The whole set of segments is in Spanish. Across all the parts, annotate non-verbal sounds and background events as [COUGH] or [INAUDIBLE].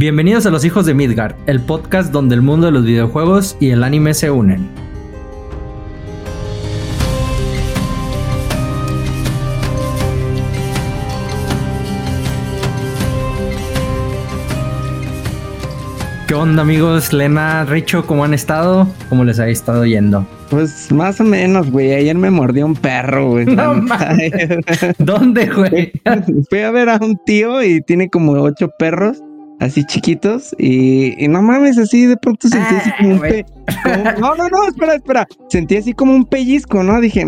Bienvenidos a Los Hijos de Midgard, el podcast donde el mundo de los videojuegos y el anime se unen. ¿Qué onda amigos? Lena, Richo, ¿cómo han estado? ¿Cómo les ha estado yendo? Pues más o menos, güey. Ayer me mordió un perro, güey. No. [LAUGHS] ¿Dónde, güey? Fui a ver a un tío y tiene como ocho perros así chiquitos y, no mames, así de pronto sentí así como un pe No, no, no, espera, espera. Sentí así como un pellizco, ¿no? Dije,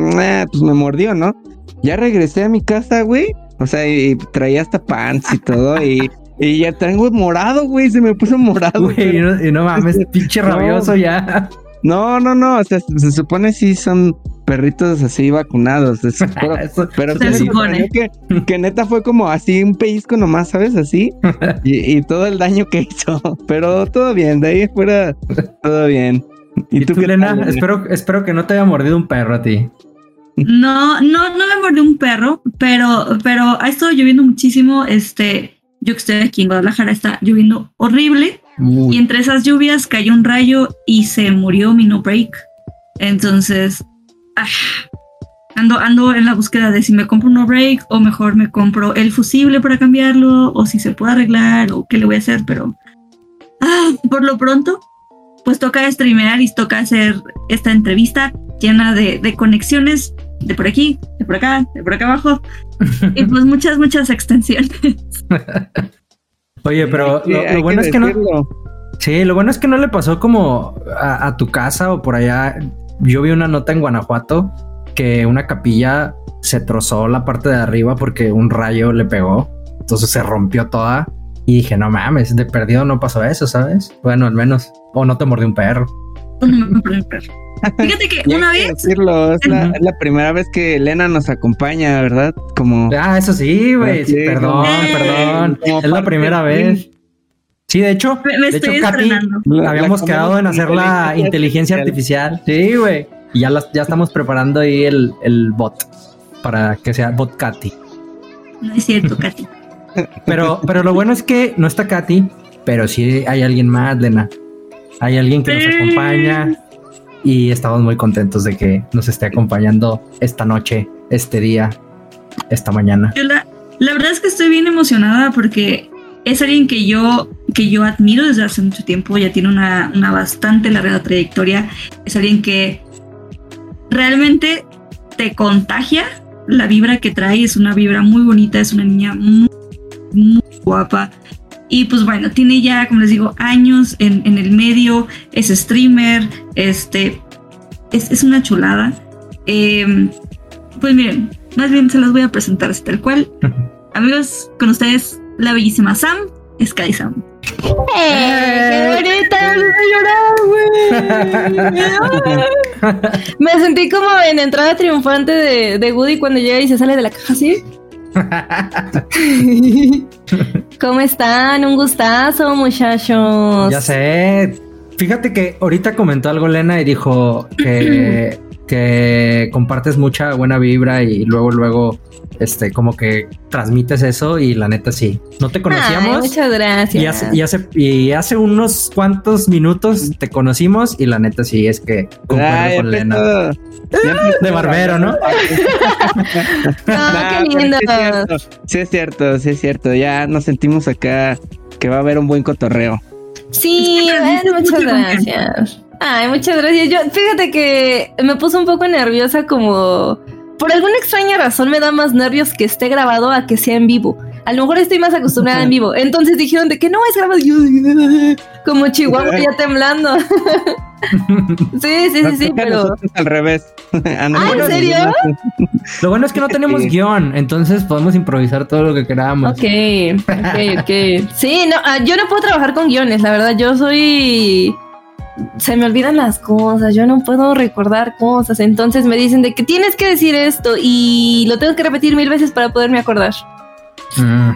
pues me mordió, ¿no? Ya regresé a mi casa, güey. O sea, y traía hasta pants y todo y... Y ya tengo morado, güey, se me puso morado. Güey, y no, mames, pinche rabioso ya. No, no, no, o sea, se supone sí son perritos así vacunados. [LAUGHS] pero se supone. Que, que, neta fue como así un pellizco nomás, ¿sabes? Así. [LAUGHS] Y, todo el daño que hizo. Pero todo bien, de ahí fuera todo bien. ¿Y, tú, Elena? Espero, espero que no te haya mordido un perro a ti. No, no, no me mordió un perro, pero, pero ha estado lloviendo muchísimo. Este, yo que estoy aquí en Guadalajara está lloviendo horrible. Y entre esas lluvias cayó un rayo y se murió mi no break. Entonces, Ah, ando, ando en la búsqueda de si me compro un no break o mejor me compro el fusible para cambiarlo o si se puede arreglar o qué le voy a hacer, pero ah, por lo pronto, pues toca streamear y toca hacer esta entrevista llena de, conexiones de por aquí, de por acá, de por acá abajo [LAUGHS] y pues muchas, muchas extensiones. [LAUGHS] Oye, pero lo, bueno es que no. Sí, lo bueno es que no le pasó como a, tu casa o por allá yo vi una nota en Guanajuato que una capilla se trozó la parte de arriba porque un rayo le pegó. Entonces se rompió toda. Y dije, no mames, de perdido no pasó eso, ¿sabes? Bueno, al menos. O no te mordió un perro. [LAUGHS] un. Fíjate que [LAUGHS] una vez. Decirlo, es, la, primera vez que Elena nos acompaña, ¿verdad? Como. Ah, eso sí, güey. perdón, perdón. Es la primera vez. Sí, de hecho, me, de hecho, Katy, habíamos quedado en hacer la inteligencia artificial. Sí, güey. Y ya, ya estamos preparando ahí el, el bot para que sea bot Katy. No es cierto, Katy. [LAUGHS] Pero, pero lo bueno es que no está Katy, pero sí hay alguien más, Lena. Hay alguien que nos acompaña y estamos muy contentos de que nos esté acompañando esta noche, este día, esta mañana. la, la verdad es que estoy bien emocionada porque es alguien que yo, que yo admiro desde hace mucho tiempo, ya tiene una, bastante larga trayectoria, es alguien que realmente te contagia la vibra que trae, es una vibra muy bonita, es una niña muy, guapa. Y pues bueno, tiene ya, como les digo, años en, el medio, es streamer, este, es, una chulada. Em, pues miren, más bien se las voy a presentar así tal cual. Amigos, con ustedes la bellísima Sam, Sky Sam. ¡Eh! ¡Qué bonita! [LAUGHS] güey! Me sentí como en entrada triunfante de, de Woody cuando llega y se sale de la caja así. [LAUGHS] ¿Cómo están? Un gustazo, muchachos. Ya sé. Fíjate que ahorita comentó algo Lena y dijo que, [CLEARS THROAT] que compartes mucha buena vibra y luego, luego este, como que transmites eso y la neta sí. No te conocíamos. muchas gracias. Y hace, y hace, unos cuantos minutos te conocimos y la neta sí es que concuerdo con Lena. De barbero, ¿no? [LAUGHS] qué lindo. Sí es, cierto, sí es cierto, Ya nos sentimos acá que va a haber un buen cotorreo. Sí, muchas gracias. Ay, muchas gracias. Yo, fíjate que me puse un poco nerviosa como por alguna extraña razón me da más nervios que esté grabado a que sea en vivo. A lo mejor estoy más acostumbrada en vivo. Entonces dijeron de que no es grabado. como Chihuahua ya [LAUGHS] temblando. [LAUGHS] sí, sí, sí, sí, pero. Al revés. [LAUGHS] Ah, ¿en serio? Lo bueno es que no tenemos guion, entonces podemos improvisar todo lo que queramos. Ok, ok, ok. Sí, no, ah, yo no puedo trabajar con guiones, la verdad. Yo soy se me olvidan las cosas, yo no puedo recordar cosas, entonces me dicen de que tienes que decir esto y lo tengo que repetir mil veces para poderme acordar. Mm.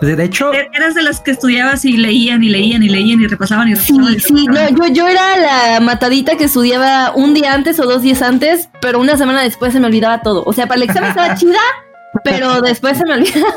De hecho, e-, eras de las que estudiabas y leían y leían y leían y repasaban y repasaban. Sí, sí, no, yo, yo era la matadita que estudiaba un día antes o dos días antes, pero una semana después se me olvidaba todo. O sea, para el examen estaba [LAUGHS] chida, pero después se me olvidaba.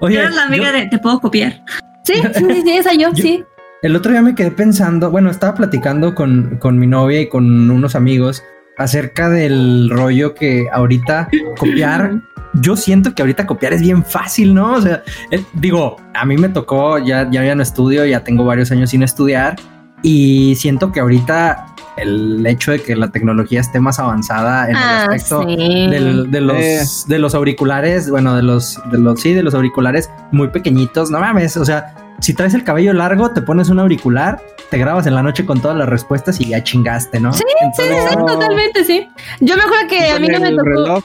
Oye, eras la amiga de te puedo copiar. Sí, sí, sí, esa yo, [LAUGHS] sí. El otro día me quedé pensando, bueno, estaba platicando con, con mi novia y con unos amigos acerca del rollo que ahorita copiar [LAUGHS] yo siento que ahorita copiar es bien fácil, ¿no? O sea, eh, digo, a mí me tocó, ya, ya, ya no estudio, ya tengo varios años sin estudiar y siento que ahorita el hecho de que la tecnología esté más avanzada en el ah, aspecto de, los, de los auriculares, bueno, de los, de los, sí, de los auriculares muy pequeñitos, no mames, o sea, si traes el cabello largo, te pones un auricular, te grabas en la noche con todas las respuestas y ya chingaste, ¿no? Sí, sí, sí, totalmente, sí. Yo me acuerdo que a mí no me tocó.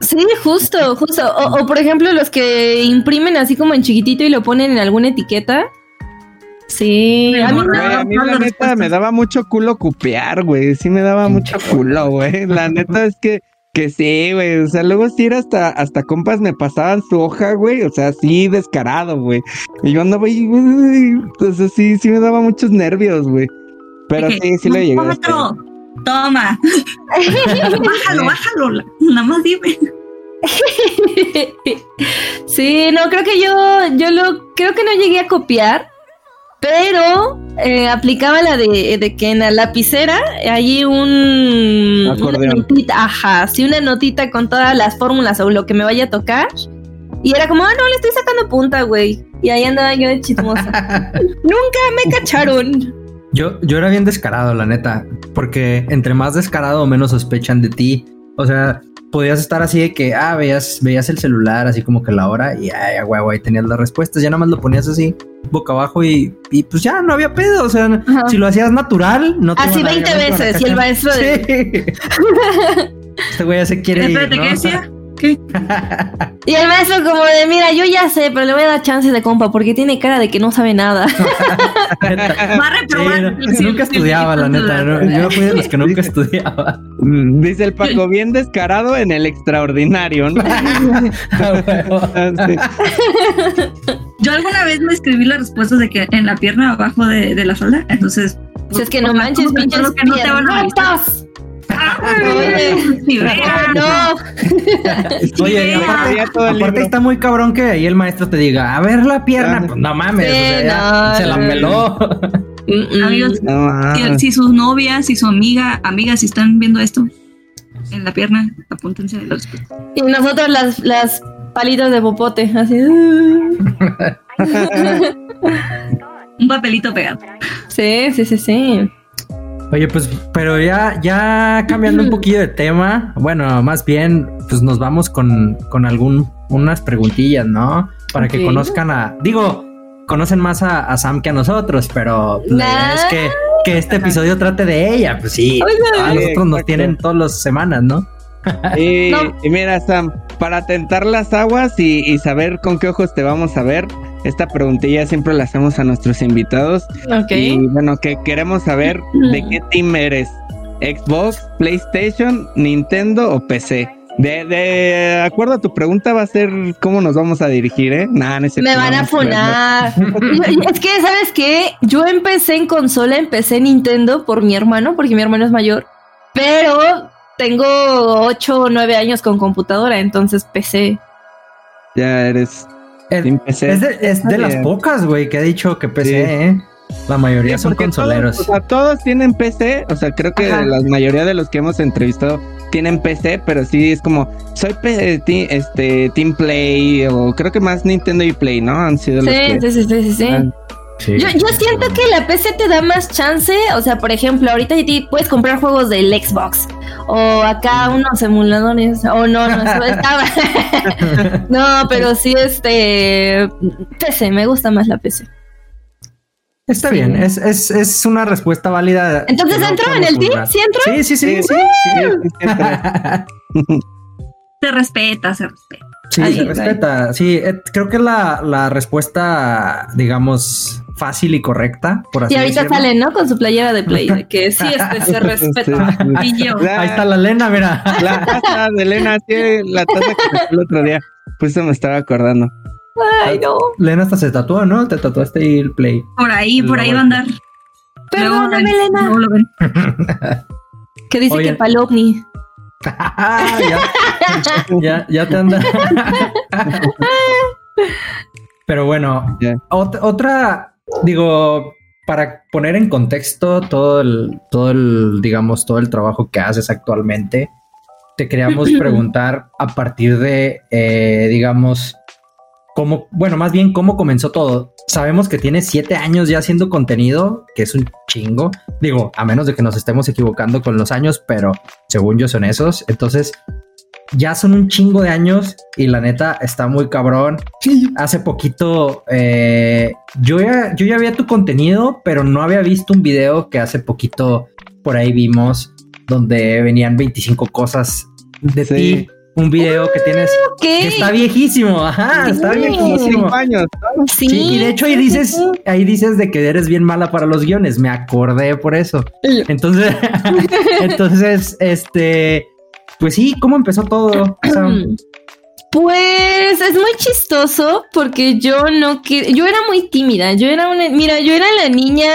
Sí, justo, justo. O, por ejemplo, los que imprimen así como en chiquitito y lo ponen en alguna etiqueta. Sí, a mí, a mí la neta me daba mucho culo copiar, güey. Sí me daba mucho culo, güey. La neta es que que sí, güey. O sea, luego sí era hasta, hasta compas me pasaban su hoja, güey. O sea, sí descarado, güey. Y yo andaba ahí, güey. Entonces sí, sí me daba muchos nervios, güey. Pero sí, sí le llegué. Toma. [LAUGHS] bájalo, bájalo. Nada más dime. [LAUGHS] sí, no, creo que yo, yo lo, creo que no llegué a copiar, pero eh, aplicaba la de, que en la lapicera hay un una notita, ajá, sí, una notita con todas las fórmulas o lo que me vaya a tocar. Y era como, ah, no, le estoy sacando punta, güey. Y ahí andaba yo de chismosa. [LAUGHS] Nunca me cacharon. Yo, yo era bien descarado, la neta, porque entre más descarado menos sospechan de ti. O sea, podías estar así de que, ah, veías, veías el celular, así como que la hora, y ay, güey, güey, tenías las respuestas, ya nada más lo ponías así, boca abajo, y, y pues ya no había pedo. O sea, si lo hacías natural, no te Así 20 veces, y el maestro de. [LAUGHS] este güey ya se quiere. ir, ¿no? [LAUGHS] y el maestro como de, mira, yo ya sé, pero le voy a dar chance de compa porque tiene cara de que no sabe nada. [LAUGHS] Va a reprobar. nunca estudiaba, la neta. Yo fui de los que nunca estudiaba. [LAUGHS] Dice el Paco, bien descarado en el extraordinario, ¿no? yo alguna vez me escribí las respuestas de que en la pierna abajo de, de la falda, entonces... Pues, es que no manches, pinches que no te van a no. Oye, aparte, está muy cabrón que ahí el maestro te diga, a ver la pierna, pues no mames, se la meló. Amigos, si sus novias, si su amiga, amigas, si están viendo esto en la pierna, apúntense de los Y nosotros las, las palitas de popote, así. [LAUGHS] Un papelito pegado. Sí, sí, sí, sí. Oye, pues, pero ya, ya cambiando un [LAUGHS] poquillo de tema, bueno, más bien, pues nos vamos con, con algún, unas preguntillas, ¿no? Para que conozcan a, digo, conocen más a, Sam que a nosotros, pero pues, es que, que este episodio trate de ella, pues sí, a nosotros nos tienen todas las semanas, ¿no? [LAUGHS] y, y, mira, Sam, para tentar las aguas y, y saber con qué ojos te vamos a ver, esta preguntilla siempre la hacemos a nuestros invitados. Ok. Y bueno, que queremos saber de qué [CLEARS THROAT] team eres. Xbox, PlayStation, Nintendo o PC. De, de acuerdo a tu pregunta va a ser cómo nos vamos a dirigir, ¿eh? Nah, Me van a funar. [LAUGHS] es que, ¿sabes qué? Yo empecé en consola, empecé en Nintendo por mi hermano, porque mi hermano es mayor. Pero tengo 8 o 9 años con computadora, entonces PC. Ya eres es, de, las pocas, güey, que ha dicho que PC, ¿eh? La mayoría son consoleros. Todos, o sea, todos tienen PC. O sea, creo que la mayoría de los que hemos entrevistado tienen PC, pero sí es como, soy este, Team Play, o creo que más Nintendo y Play, ¿no? Han sido los que. Sí, sí, sí, sí. Yo, yo siento que la PC te da más chance, o sea, por ejemplo, ahorita puedes comprar juegos del Xbox o acá unos emuladores, o no, no, eso [LAUGHS] estaba. [LAUGHS] no, pero sí, este, PC, me gusta más la PC. Está bien, es, es, es, una respuesta válida. Entonces entró en el team, ¿sí entró? Sí, sí, sí, sí. [LAUGHS] se respeta, se respeta. Sí, se respeta. Sí, eh, creo que la, la respuesta, digamos, fácil y correcta, por así Y ahorita sale, ¿no? Con su playera de play, de que sí, este [LAUGHS] se respeta. Y yo. Ahí está la Lena, mira. La taza de Lena, sí, la taza que me el otro día. Pues se me estaba acordando. Ay, no. Lena hasta se tatuó, ¿no? Te tatuaste ahí el play. Por ahí, por ahí va a andar. Perdóname, Lena. No lo ven. [LAUGHS] ¿Qué dice que Palopni? [LAUGHS] ya, ya, ya te anda. Pero bueno, otra, digo, para poner en contexto todo el, todo el, digamos, todo el trabajo que haces actualmente, te queríamos [CLEARS THROAT] preguntar a partir de, eh, digamos, cómo, bueno, más bien cómo comenzó todo. Sabemos que tiene siete años ya haciendo contenido, que es un chingo. Digo, a menos de que nos estemos equivocando con los años, pero según yo son esos. Entonces, ya son un chingo de años y la neta está muy cabrón. Hace poquito eh, yo, ya, yo ya había tu contenido, pero no había visto un video que hace poquito por ahí vimos donde venían 25 cosas de ti. Un video que tienes que está viejísimo, ajá, está viejísimo. Años, sí, y de hecho ahí dices, ahí dices de que eres bien mala para los guiones, me acordé por eso. Entonces, [LAUGHS] entonces, este, pues sí, ¿cómo empezó todo? Pues es muy chistoso porque yo no que yo era muy tímida. Yo era una, mira, yo era la niña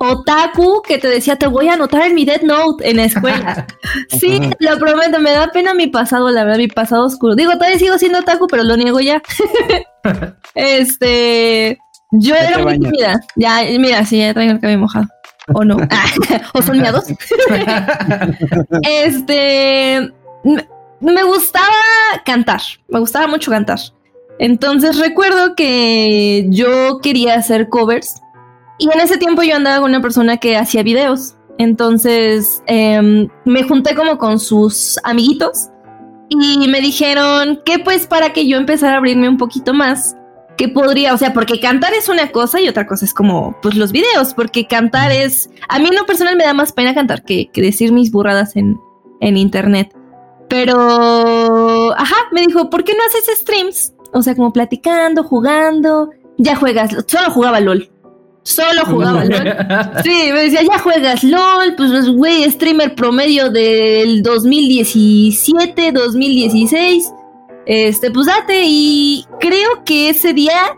otaku que te decía, te voy a anotar en mi Dead Note en la escuela. [LAUGHS] sí, lo prometo, me da pena mi pasado, la verdad, mi pasado oscuro. Digo, todavía sigo siendo otaku, pero lo niego ya. [LAUGHS] este, yo era muy tímida. Ya, mira, sí, ya traigo el cabello mojado o no, [LAUGHS] o son miados. [LAUGHS] este, me gustaba cantar, me gustaba mucho cantar. Entonces recuerdo que yo quería hacer covers y en ese tiempo yo andaba con una persona que hacía videos. Entonces em, me junté como con sus amiguitos y me dijeron que pues para que yo empezara a abrirme un poquito más, que podría, o sea, porque cantar es una cosa y otra cosa es como, pues los videos, porque cantar es, a mí en lo personal me da más pena cantar que, decir mis burradas en, en internet. Pero, ajá, me dijo, ¿por qué no haces streams? O sea, como platicando, jugando, ya juegas, solo jugaba LOL. Solo jugaba LOL. [LAUGHS] Sí, me decía, ya juegas LOL, pues güey, streamer promedio del 2017, 2016 este, pues date y creo que ese día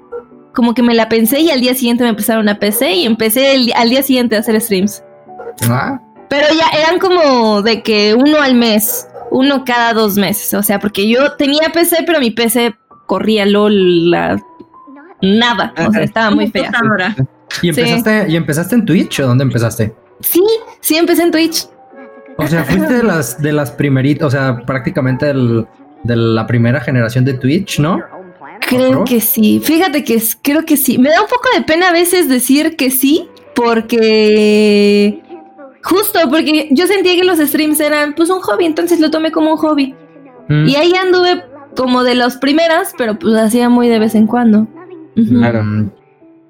como que me la pensé y al día siguiente me empezaron a PC y empecé al día siguiente a hacer streams. Ah. Pero ya eran como de que uno al mes, uno cada dos meses, o sea, porque yo tenía PC, pero mi PC corría LOL nada, o sea, estaba muy fea. ¿Y empezaste, ¿Y empezaste en Twitch o dónde empezaste? Sí, sí empecé en Twitch. O sea, fuiste de las de las primeritas, o sea, prácticamente el, de la primera generación de Twitch, ¿no? Creo que sí. Fíjate que creo que sí. Me da un poco de pena a veces decir que sí, porque justo porque yo sentía que los streams eran pues un hobby, entonces lo tomé como un hobby. Mm. Y ahí anduve como de las primeras, pero pues hacía muy de vez en cuando. Claro.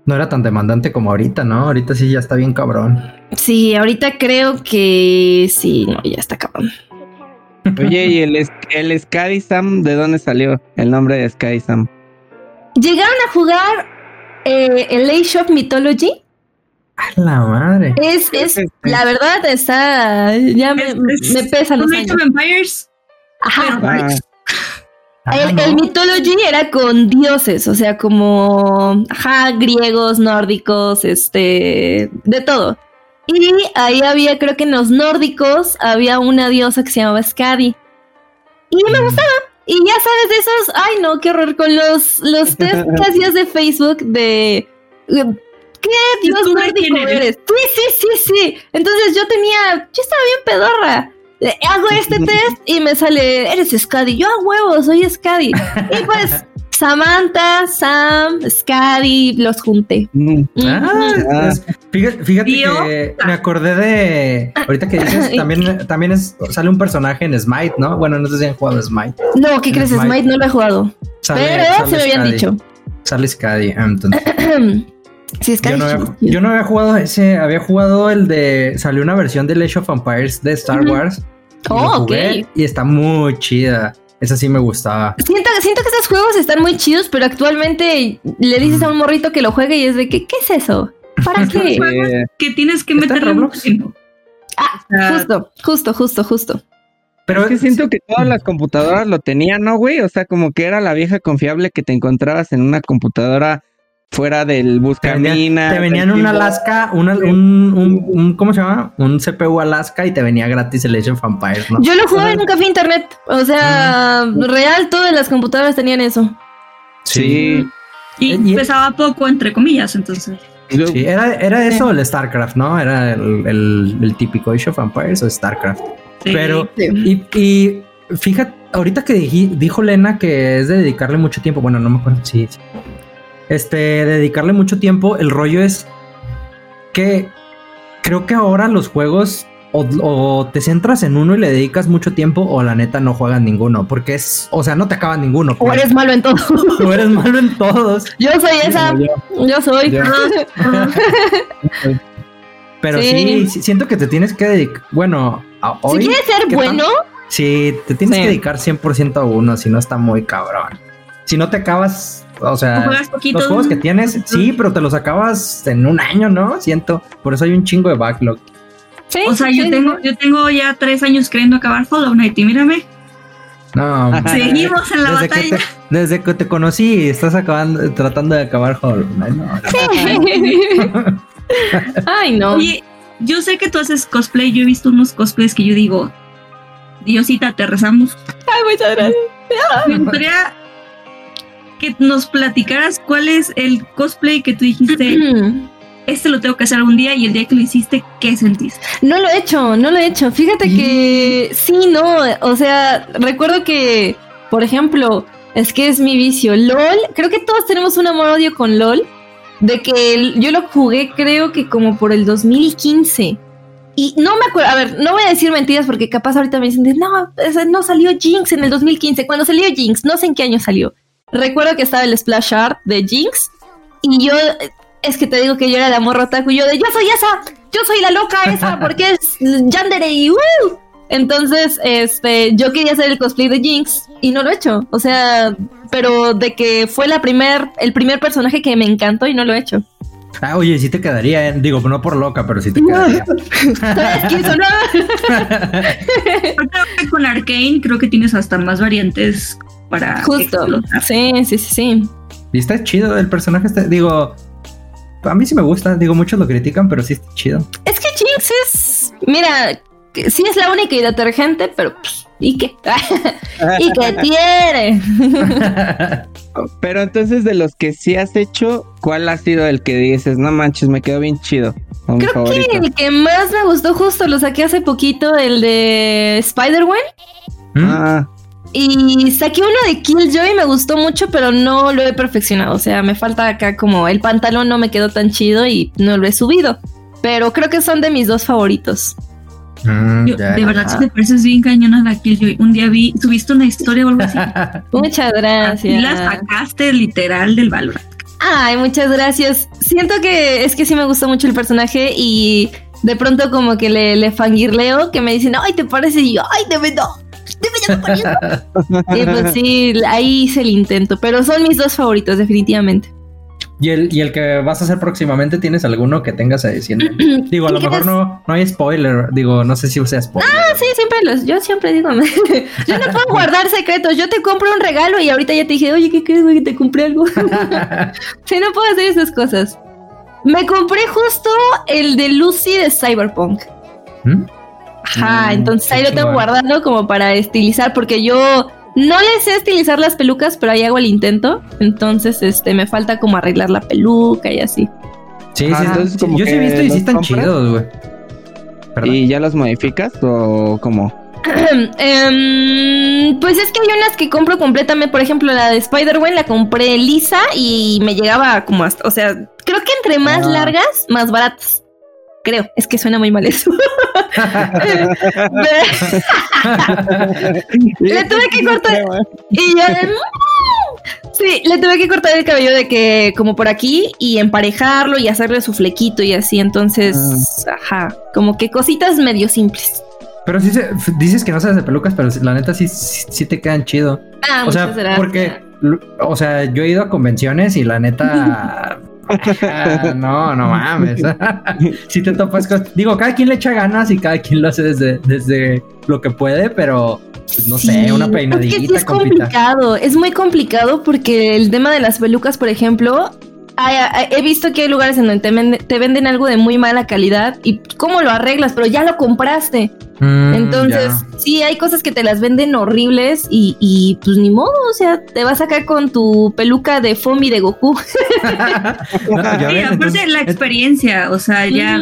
No era tan demandante como ahorita, ¿no? Ahorita sí ya está bien cabrón. Sí, ahorita creo que sí, no, ya está cabrón. Oye, ¿y el, el Sky Sam de dónde salió el nombre de Sky Sam? ¿Llegaron a jugar eh, el A-Shop Mythology? A la madre. Es, es, la verdad está, ya me, me pesa los años. Empires? Ajá. Ah. el, el, Mythology era con dioses, o sea, como, ajá, griegos, nórdicos, este, de todo. Y ahí había, creo que en los nórdicos, había una diosa que se llamaba Skadi. Y me mm. gustaba. Y ya sabes de esos, ay no, qué horror, con los, los test que hacías de Facebook de... ¿Qué dios nórdico eres? Sí, sí, sí, sí. Entonces yo tenía, yo estaba bien pedorra. Hago este [LAUGHS] test y me sale, eres Skadi. Yo a huevo, soy Skadi. Y pues Samantha, Sam, Scary, los junté. Mm. Ah, fíjate, que me acordé de. Ahorita que dices, [LAUGHS] también, también es, sale un personaje en Smite, ¿no? Bueno, no sé si han jugado Smite. No, ¿qué crees? Smite? no lo he jugado. pero se me habían dicho. Sale Scary, ah, entonces. [CLEARS THROAT] Sí, es yo, no había, yo no había jugado ese, había jugado el de. Salió una versión de Age of Empires de Star Wars. Oh, ok. Y está muy chida. Esa sí me gustaba. Siento, siento que esos juegos están muy chidos, pero actualmente le dices a un morrito que lo juegue y es de que, ¿qué es eso? ¿Para [LAUGHS] qué? que tienes que tiempo. Ah, justo, justo, justo, justo. Pero es que siento que todas las computadoras lo tenían, ¿no, güey? O sea, como que era la vieja confiable que te encontrabas en una computadora fuera del buscamina. Te, venían un Alaska, un, un, un, ¿cómo se llama? Un CPU Alaska y te venía gratis el Age of Empires, ¿no? Yo lo jugué en un café internet. O sea, real, todas las computadoras tenían eso. Sí. Y, eh, pesaba poco, entre comillas, entonces. Sí, era, era eso el StarCraft, ¿no? Era el, típico Age of Empires o StarCraft. Pero, Y, fíjate, ahorita que dijo Lena que es de dedicarle mucho tiempo, bueno, no me acuerdo, sí. Este, dedicarle mucho tiempo, el rollo es que creo que ahora los juegos o, te centras en uno y le dedicas mucho tiempo o la neta no juegas ninguno, porque es, o sea, no te acaba ninguno. O eres malo en todos. [LAUGHS] O eres malo en todos. Yo soy esa. Yo, soy. Pero sí. siento que te tienes que dedicar, bueno, Si quieres ser bueno. sí, te tienes que dedicar 100% a uno, si no está muy cabrón. Si no te acabas o sea, los juegos que tienes, sí, pero te los acabas en un año, ¿no? Siento. Por eso hay un chingo de backlog o sea, yo tengo, yo tengo ya tres años queriendo acabar Hollow Knight y mírame. No, seguimos en la batalla. desde que te conocí, estás acabando, tratando de acabar Hollow Knight. No, [LAUGHS] Ay, no. Oye, yo sé que tú haces cosplay. Yo he visto unos cosplays que yo digo, Diosita, te rezamos. Ay, muchas gracias. Me gustaría que nos platicaras cuál es el cosplay que tú dijiste [CLEARS THROAT] este lo tengo que hacer algún día y el día que lo hiciste, ¿qué sentiste? No lo he hecho, no lo he hecho. Fíjate que sí, no, o sea, recuerdo que, por ejemplo, es que es mi vicio. LOL, creo que todos tenemos un amor-odio con LOL, de que yo lo jugué creo que como por el 2015. Y no me acuerdo, a ver, no voy a decir mentiras porque capaz ahorita me dicen, no, no salió Jinx en el 2015. Cuando salió Jinx, no sé en qué año salió. Recuerdo que estaba el splash art de Jinx y yo es que te digo que yo era la morra otaku y yo de yo soy esa, yo soy la loca esa, porque es Yandere y Entonces, este, yo quería hacer el cosplay de Jinx y no lo he hecho. O sea, pero de que fue la primer, el primer personaje que me encantó y no lo he hecho. Ah, oye, sí te quedaría, ¿eh? digo, no por loca, pero sí te quedaría. [LAUGHS] Con Arkane creo que tienes hasta más variantes para. Justo. Sí, sí, sí, sí. Y está chido el personaje, digo, a mí sí me gusta, digo, muchos lo critican, pero sí está chido. Es que Jinx es, mira, sí es la única y detergente, pero pues, ¿y qué? [LAUGHS] ¿Y qué [LAUGHS] tiene? [LAUGHS] pero entonces de los que sí has hecho, ¿cuál ha sido el que dices, no manches, me quedó bien chido? Creo que el que más me gustó justo lo saqué hace poquito, el de Spider-Man. ¿Mm? Ah. Y saqué uno de Killjoy, me gustó mucho, pero no lo he perfeccionado. O sea, me falta acá como el pantalón no me quedó tan chido y no lo he subido. Pero creo que son de mis dos favoritos. Mm, de verdad, si te pareces bien cañona la Killjoy. Un día vi, tuviste una historia o algo así. [LAUGHS] muchas gracias. Y la sacaste literal del valor. Ay, muchas gracias. Siento que es que sí me gustó mucho el personaje y de pronto como que le, le fangirleo que me dicen, ay, ¿te parece? Y yo, ay, de verdad y [LAUGHS] pues sí, ahí hice el intento, pero son mis dos favoritos, definitivamente. ¿Y el, ¿Y el que vas a hacer próximamente tienes alguno que tengas diciendo? [CLEARS THROAT] digo, a lo mejor no, no hay spoiler. Digo, no sé si sea spoiler. Ah, sí, siempre los. Yo siempre digo. [LAUGHS] yo no puedo guardar secretos. Yo te compro un regalo y ahorita ya te dije, oye, ¿qué crees, güey? Te compré algo. [LAUGHS] sí, no puedo hacer esas cosas. Me compré justo el de Lucy de Cyberpunk. ¿Mm? Ajá, mm, entonces ahí lo tengo guardado como para estilizar, porque yo no le sé estilizar las pelucas, pero ahí hago el intento. Entonces, este, me falta como arreglar la peluca y así. Sí, sí, entonces como yo sí he visto y sí están chidos, güey. ¿Y ya los modificas o cómo? [CLEARS THROAT] Em, pues es que hay unas que compro completamente, por ejemplo, la de Spider-Man la compré lisa y me llegaba como hasta, o sea, creo que entre más ah. largas, más baratas. Creo, es que suena muy mal eso. [LAUGHS] [LAUGHS] le tuve que cortar. Y yo Sí, le tuve que cortar el cabello de que como por aquí y emparejarlo y hacerle su flequito y así. Entonces, ah. ajá, como que cositas medio simples. Pero sí dices que no sabes de pelucas, pero la neta sí, sí, te quedan chido. Ah, o sea, porque, o sea, yo he ido a convenciones y la neta [LAUGHS] no, no mames. [LAUGHS] si te topas con... Digo, cada quien le echa ganas y cada quien lo hace desde, desde lo que puede, pero pues, no sé, una peinadita. Es, es complicado, es muy complicado porque el tema de las pelucas, por ejemplo, he visto que hay lugares en donde te, venden algo de muy mala calidad y cómo lo arreglas, pero ya lo compraste. Mm, Entonces, sí, hay cosas que te las venden horribles y, pues ni modo, o sea, te vas acá con tu peluca de Fomi de Goku. [LAUGHS] sí, aparte la experiencia, o sea, ya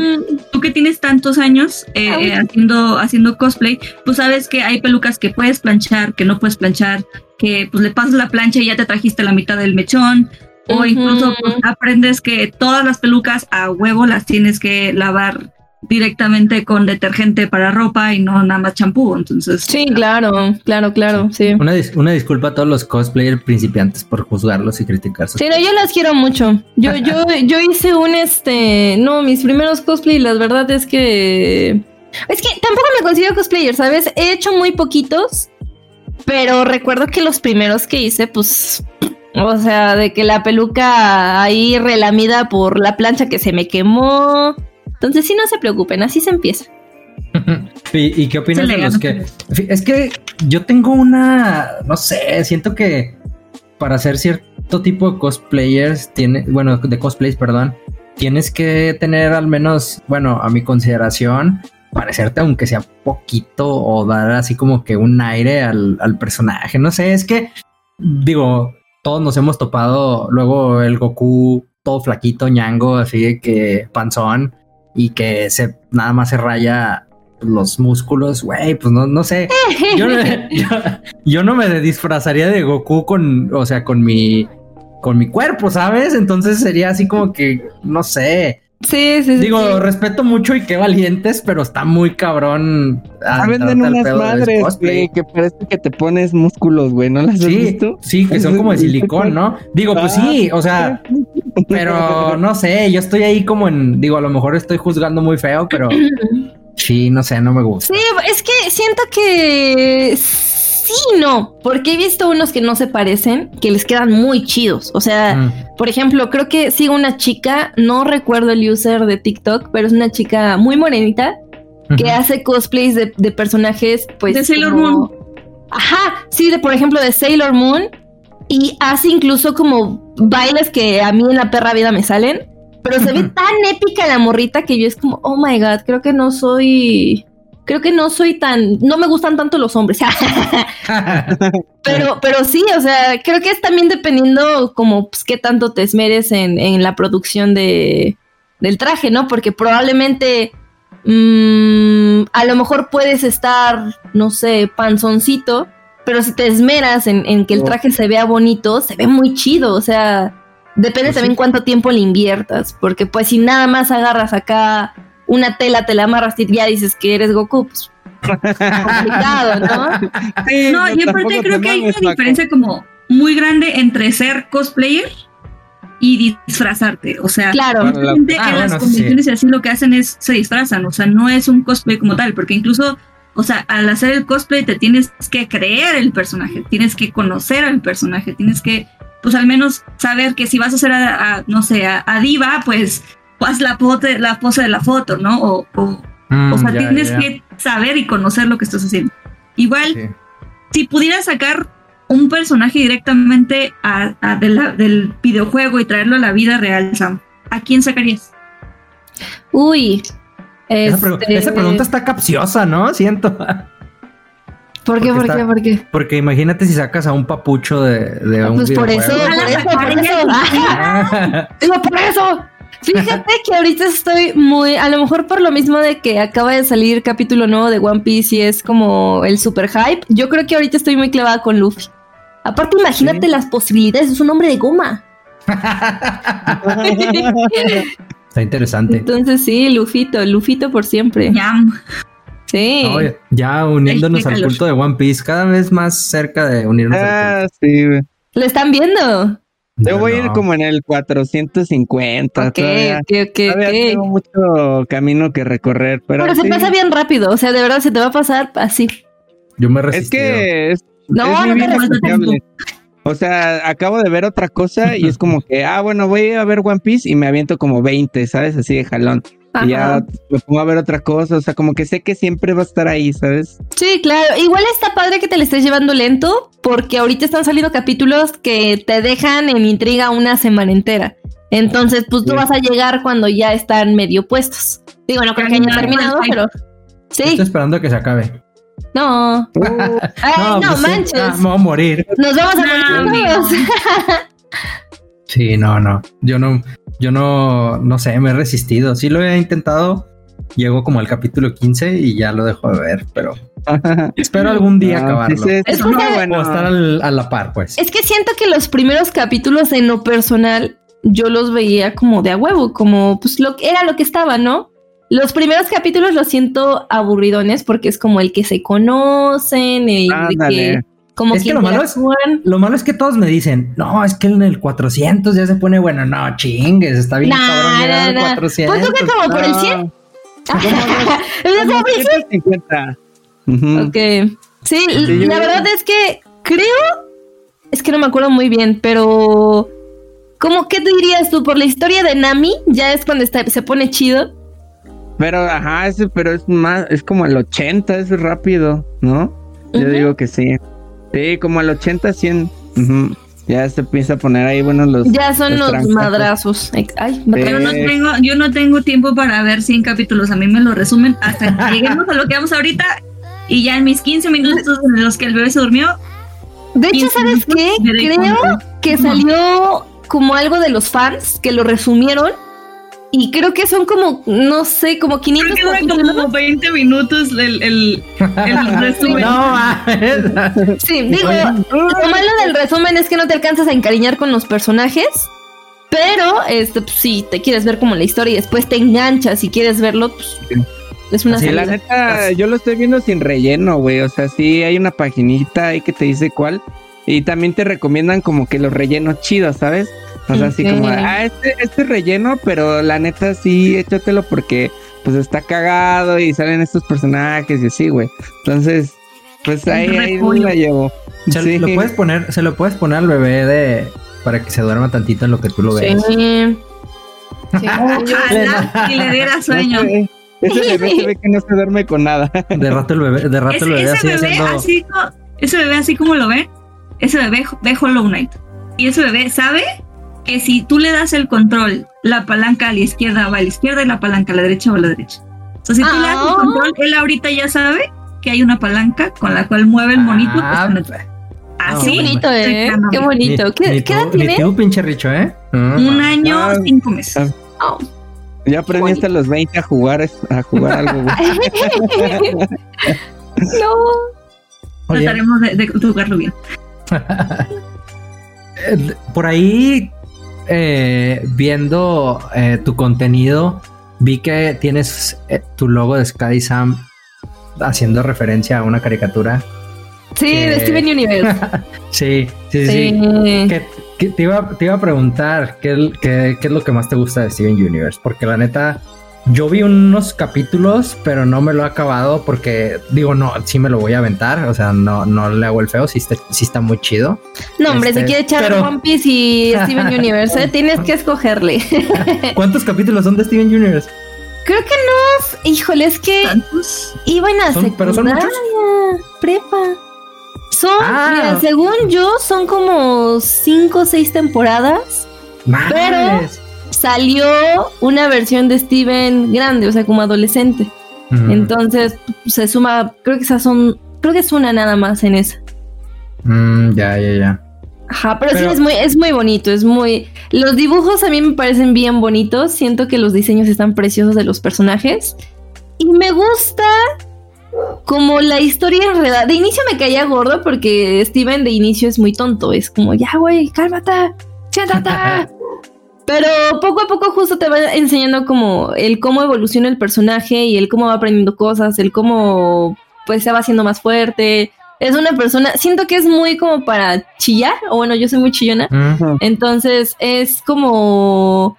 tú que tienes tantos años eh, eh, haciendo, haciendo cosplay, pues sabes que hay pelucas que puedes planchar, que no puedes planchar, que pues le pasas la plancha y ya te trajiste la mitad del mechón. O incluso pues, aprendes que todas las pelucas a huevo las tienes que lavar directamente con detergente para ropa y no nada más champú. Entonces. Sí, claro, claro, claro. Sí. Una, una disculpa a todos los cosplayers principiantes por juzgarlos y criticarlos. Sí, no, yo las quiero mucho. Yo, yo, yo hice un este. No, mis primeros cosplay, la verdad es que. Es que tampoco me considero cosplayer, ¿sabes? He hecho muy poquitos. Pero recuerdo que los primeros que hice, pues o sea, de que la peluca ahí relamida por la plancha que se me quemó. Entonces sí, no se preocupen, así se empieza. [LAUGHS] ¿Y, qué opinas de los que... Es que yo tengo una... No sé, siento que para hacer cierto tipo de cosplayers, tiene, bueno, de cosplays, perdón, tienes que tener al menos, bueno, a mi consideración, parecerte aunque sea poquito o dar así como que un aire al, al personaje. No sé, es que, digo, todos nos hemos topado luego el Goku todo flaquito, ñango, así que panzón y que se nada más se raya los músculos, güey, pues no, no sé. [LAUGHS] Yo, no me disfrazaría de Goku con, o sea, con mi, con mi cuerpo, ¿sabes? Entonces sería así como que, no sé. Sí, sí, Digo, respeto mucho y qué valientes, pero está muy cabrón. Ah, venden unas madres que, que parece que te pones músculos, güey, ¿no las has visto? Sí, que son como de silicón, ¿no? Digo, pues sí, o sea, [LAUGHS] pero no sé, yo estoy ahí como en, digo, a lo mejor estoy juzgando muy feo, pero [CLEARS THROAT] sí, no sé, no me gusta. Sí, es que siento que sí no, porque he visto unos que no se parecen, que les quedan muy chidos. O sea, mm. por ejemplo, creo que sigo una chica, no recuerdo el user de TikTok, pero es una chica muy morenita que hace cosplays de, personajes, pues. De Sailor Moon. Ajá, sí, de por ejemplo de Sailor Moon. Y hace incluso como bailes que a mí en la perra vida me salen. Pero se ve tan épica la morrita que yo es como, oh my god, creo que no soy creo que no soy tan, no me gustan tanto los hombres. [LAUGHS] pero, pero sí, o sea, creo que es también dependiendo como pues, qué tanto te esmeres en, en la producción de, del traje, ¿no? Porque probablemente mm, a lo mejor puedes estar, no sé, panzoncito, pero si te esmeras en, que el oh. traje se vea bonito, se ve muy chido, o sea, depende pues también cuánto tiempo le inviertas, porque pues si nada más agarras acá una tela, te la amarras y ya dices que eres Goku, pues complicado, ¿no? [LAUGHS] no, y aparte creo que hay una diferencia como muy grande entre ser cosplayer y disfrazarte. O sea, claro. en ah, las convenciones y así lo que hacen es se disfrazan. O sea, no es un cosplay como tal, porque incluso, o sea, al hacer el cosplay te tienes que creer el personaje, tienes que conocer al personaje, tienes que, pues al menos saber que si vas a hacer a, no sé, a Diva, pues haz la, pose, la pose de la foto, ¿no? O, o, mm, sea, tienes que saber y conocer lo que estás haciendo. Igual, si pudieras sacar un personaje directamente a, del videojuego y traerlo a la vida real, Sam, ¿a quién sacarías? Uy. Esa, este, pregunta está capciosa, ¿no? Siento. ¿Por qué? ¿Por qué? ¿Por qué? Porque imagínate si sacas a un papucho de, de un Pues por eso, por eso, por eso. [LAUGHS] por eso. Fíjate que ahorita estoy muy, a lo mejor por lo mismo de que acaba de salir capítulo nuevo de One Piece y es como el super hype, yo creo que ahorita estoy muy clavada con Luffy. Aparte, imagínate las posibilidades, es un hombre de goma. [LAUGHS] Está interesante. Entonces sí, Lufito, Lufito por siempre. Ya. Sí. ya uniéndonos al culto de One Piece, cada vez más cerca de unirnos ah, Sí, ¿Lo están viendo? Yo voy a ir como en el 450. Ok, ok, ok. Tengo mucho camino que recorrer, pero. Pero se pasa bien rápido, o sea, de verdad se te va a pasar así. Yo me resistí. Es que es, no, no te O sea, acabo de ver otra cosa y es como [LAUGHS] que, ah, bueno, voy a ver One Piece y me aviento como 20, ¿sabes? Así de jalón. Y ya me pongo a ver otra cosa, o sea, como que sé que siempre va a estar ahí, ¿sabes? Sí, claro. Igual está padre que te le estés llevando lento, porque ahorita están saliendo capítulos que te dejan en intriga una semana entera. Entonces, pues tú vas a llegar cuando ya están medio puestos. Digo, no creo que haya terminado, pero. Sí. Estoy esperando que se acabe. No. Ay, no, pues sí. manches. Ah, me voy a morir. Nos vamos a morir todos. Sí, no, no. Yo no, yo no, no sé, me he resistido. Sí lo he intentado. Llego como al capítulo 15 y ya lo dejo de ver, pero [LAUGHS] espero algún día No, acabarlo. sí, sí, Es sí, que no, sabe- bueno. O estar al- a la par, pues. Es que siento que los primeros capítulos en lo personal yo los veía como de a huevo, como pues lo que era lo que estaba, ¿no? Los primeros capítulos los siento aburridones porque es como el que se conocen, el de que como Es que lo malo es-. Lo malo es que todos me dicen, no, es que en el 400 ya se pone bueno. No, chingues, está bien Nah, cabrón llegar al nah, nah. 400. Pues que como por el 100. [LAUGHS] Como 150. [LAUGHS] Ujú. Ok. Sí, la verdad es que creo, es que no me acuerdo muy bien, pero ¿cómo qué te dirías tú por la historia de Nami? Ya es cuando está, se pone chido. Pero, ajá, ese, pero es más, es como el 80, es rápido, ¿no? Yo digo que sí. Sí, como el 80, 100. ujú. Ya se empieza a poner ahí, bueno, los. Ya son los madrazos. Ay, Sí. Yo no tengo, yo no tengo tiempo para ver 100 capítulos. A mí me lo resumen hasta que [LAUGHS] lleguemos a lo que vamos ahorita. Y ya en mis 15 minutos en los que el bebé se durmió, De hecho, 15 ¿sabes qué? Creo cuenta. que salió como algo de los fans que lo resumieron. Y creo que son como, no sé, como 500 creo que dura como 20 minutos el, el, el [LAUGHS] resumen. No. Sí, digo, lo malo del resumen es que no te alcanzas a encariñar con los personajes. Pero, este, pues, si te quieres ver como la historia y después te enganchas y quieres verlo, pues es una Sí, la neta, yo lo estoy viendo sin relleno, güey. O sea, sí hay una paginita ahí que te dice cuál. Y también te recomiendan como que los rellenos chidos, ¿sabes? O sea, así como, ah, este, este relleno, pero la neta sí, échatelo porque pues está cagado y salen estos personajes y así, güey. Entonces, pues ahí, ahí la llevo. Se, Sí. lo puedes poner, se lo puedes poner al bebé de para que se duerma tantito en lo que tú lo ves. Sí. [LAUGHS] Sí. Ojalá y le diera sueño. Ese, ese bebé se ve que no se duerme con nada. [LAUGHS] De rato el bebé, de rato Ese, el bebé ese así bebé haciendo. así co- ese bebé así como lo ve, ese bebé ve Hollow Knight. Y ese bebé sabe que si tú le das el control, la palanca a la izquierda va a la izquierda y la palanca a la derecha va a la derecha. O sea, si tú le das el Ah. control, él ahorita ya sabe que hay una palanca con la cual mueve el monito. pues, Ah, con el- Qué así. bonito, ¿eh? Qué bonito. Ni- ¿Qué, ni qué edad tú, ni tiene? tú, pinche Richo, ¿eh? Ah, Un año, Ah. cinco meses. Oh. Ya aprendí hasta los 20 a jugar, a jugar algo, [LAUGHS] no. Oye, Trataremos de, de jugarlo bien. [LAUGHS] eh, por ahí, eh, viendo eh, tu contenido, vi que tienes eh, tu logo de Sky Sam haciendo referencia a una caricatura. Sí, Que- de Steven Universe. [LAUGHS] Sí, sí, sí. Sí. Que, que te, iba, te iba a preguntar ¿qué, qué, qué es lo que más te gusta de Steven Universe, porque la neta, yo vi unos capítulos, pero no me lo he acabado porque digo, no, sí me lo voy a aventar, o sea, no, no le hago el feo, sí está, sí está muy chido. No, hombre, Este, se quiere echar pero- One Piece y [LAUGHS] Steven Universe. ¿eh? Tienes que escogerle. [LAUGHS] ¿Cuántos [LAUGHS] capítulos son de Steven Universe? Creo que no. Híjole, es que Tantos. iban a Son- pero prepa. Son, Ah. mira, según yo, son como cinco o seis temporadas. Madres. Salió una versión de Steven grande, o sea, como adolescente. Entonces se suma, creo que esas son, creo que es una nada más en esa. Mm, ya, ya, ya. Ajá, pero, Pero- sí es muy, es muy bonito, es muy. Los dibujos a mí me parecen bien bonitos. Siento que los diseños están preciosos de los personajes. Y me gusta como la historia enredada. De inicio me caía gordo porque Steven de inicio es muy tonto. Es como, ya, güey, cálmate, siéntate. [LAUGHS] Pero poco a poco justo te va enseñando como el cómo evoluciona el personaje y el cómo va aprendiendo cosas, el cómo pues se va haciendo más fuerte. Es una persona, siento que es muy como para chillar, o bueno, yo soy muy chillona. Entonces es como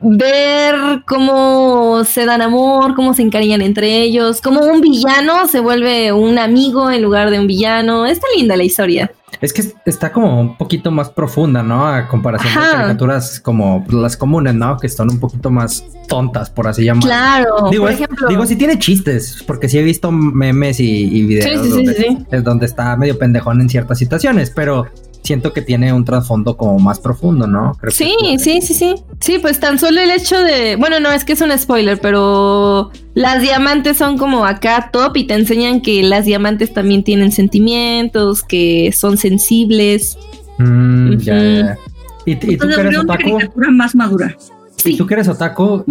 ver cómo se dan amor, cómo se encariñan entre ellos, como un villano se vuelve un amigo en lugar de un villano. Está linda la historia. Es que está como un poquito más profunda, ¿no? A comparación de caricaturas como las comunes, ¿no? Que son un poquito más tontas, por así llamarlo. Claro. Digo, por ejemplo, digo, sí tiene chistes, porque sí he visto memes y, videos donde, donde, está medio pendejón en ciertas situaciones, pero siento que tiene un trasfondo como más profundo, ¿no? sí, sí, sí, sí. Sí, pues tan solo el hecho de, bueno, no es que es un spoiler, pero las diamantes son como acá top y te enseñan que las diamantes también tienen sentimientos, que son sensibles. Mm, ya, ¿Y, tú que eres otaku? más madura. ¿Y tú que eres otaku?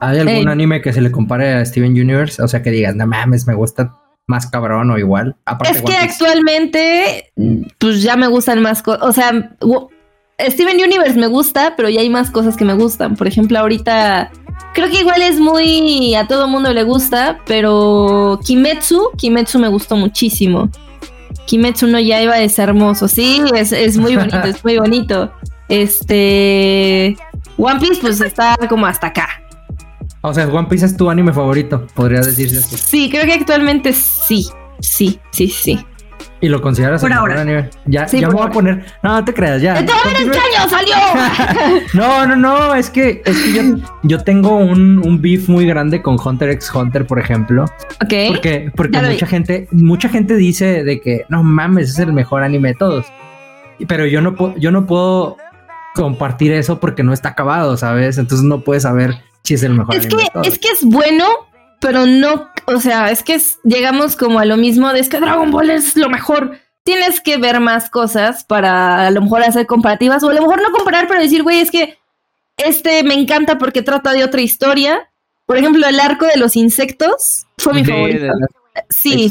¿Hay algún anime que se le compare a Steven Universe? O sea, que digas, no mames, me gusta más cabrón o igual. es que actualmente, pues ya me gustan más cosas. O sea, Steven Universe me gusta, pero ya hay más cosas que me gustan. Por ejemplo, ahorita creo que igual es muy a todo mundo le gusta, pero Kimetsu, Kimetsu me gustó muchísimo. Kimetsu no ya iba a ser hermoso, sí, es, es muy bonito, [LAUGHS] es muy bonito. Este One Piece pues está como hasta acá. O sea, One Piece es tu anime favorito, podría decirse así. Sí, creo que actualmente sí. Sí, sí, sí. ¿Y lo consideras por ahora? Anime? Ya, ya me voy a poner. No, no te creas, ya. ¡Te qué año salió! [LAUGHS] no, no, no. Es que, es que yo, yo tengo un, un, beef muy grande con Hunter x Hunter, por ejemplo. Ok. Porque, porque mucha gente, mucha gente dice de que no mames, es el mejor anime de todos. Pero yo no yo no puedo compartir eso porque no está acabado, ¿sabes? Entonces no puedes saber es el mejor. Es que, es que es bueno, pero no, o sea, es que llegamos como a lo mismo de es que Dragon Ball es lo mejor. Tienes que ver más cosas para a lo mejor hacer comparativas o a lo mejor no comparar, pero decir, güey, es que este me encanta porque trata de otra historia. Por ejemplo, el arco de los insectos fue mi favorito. Sí,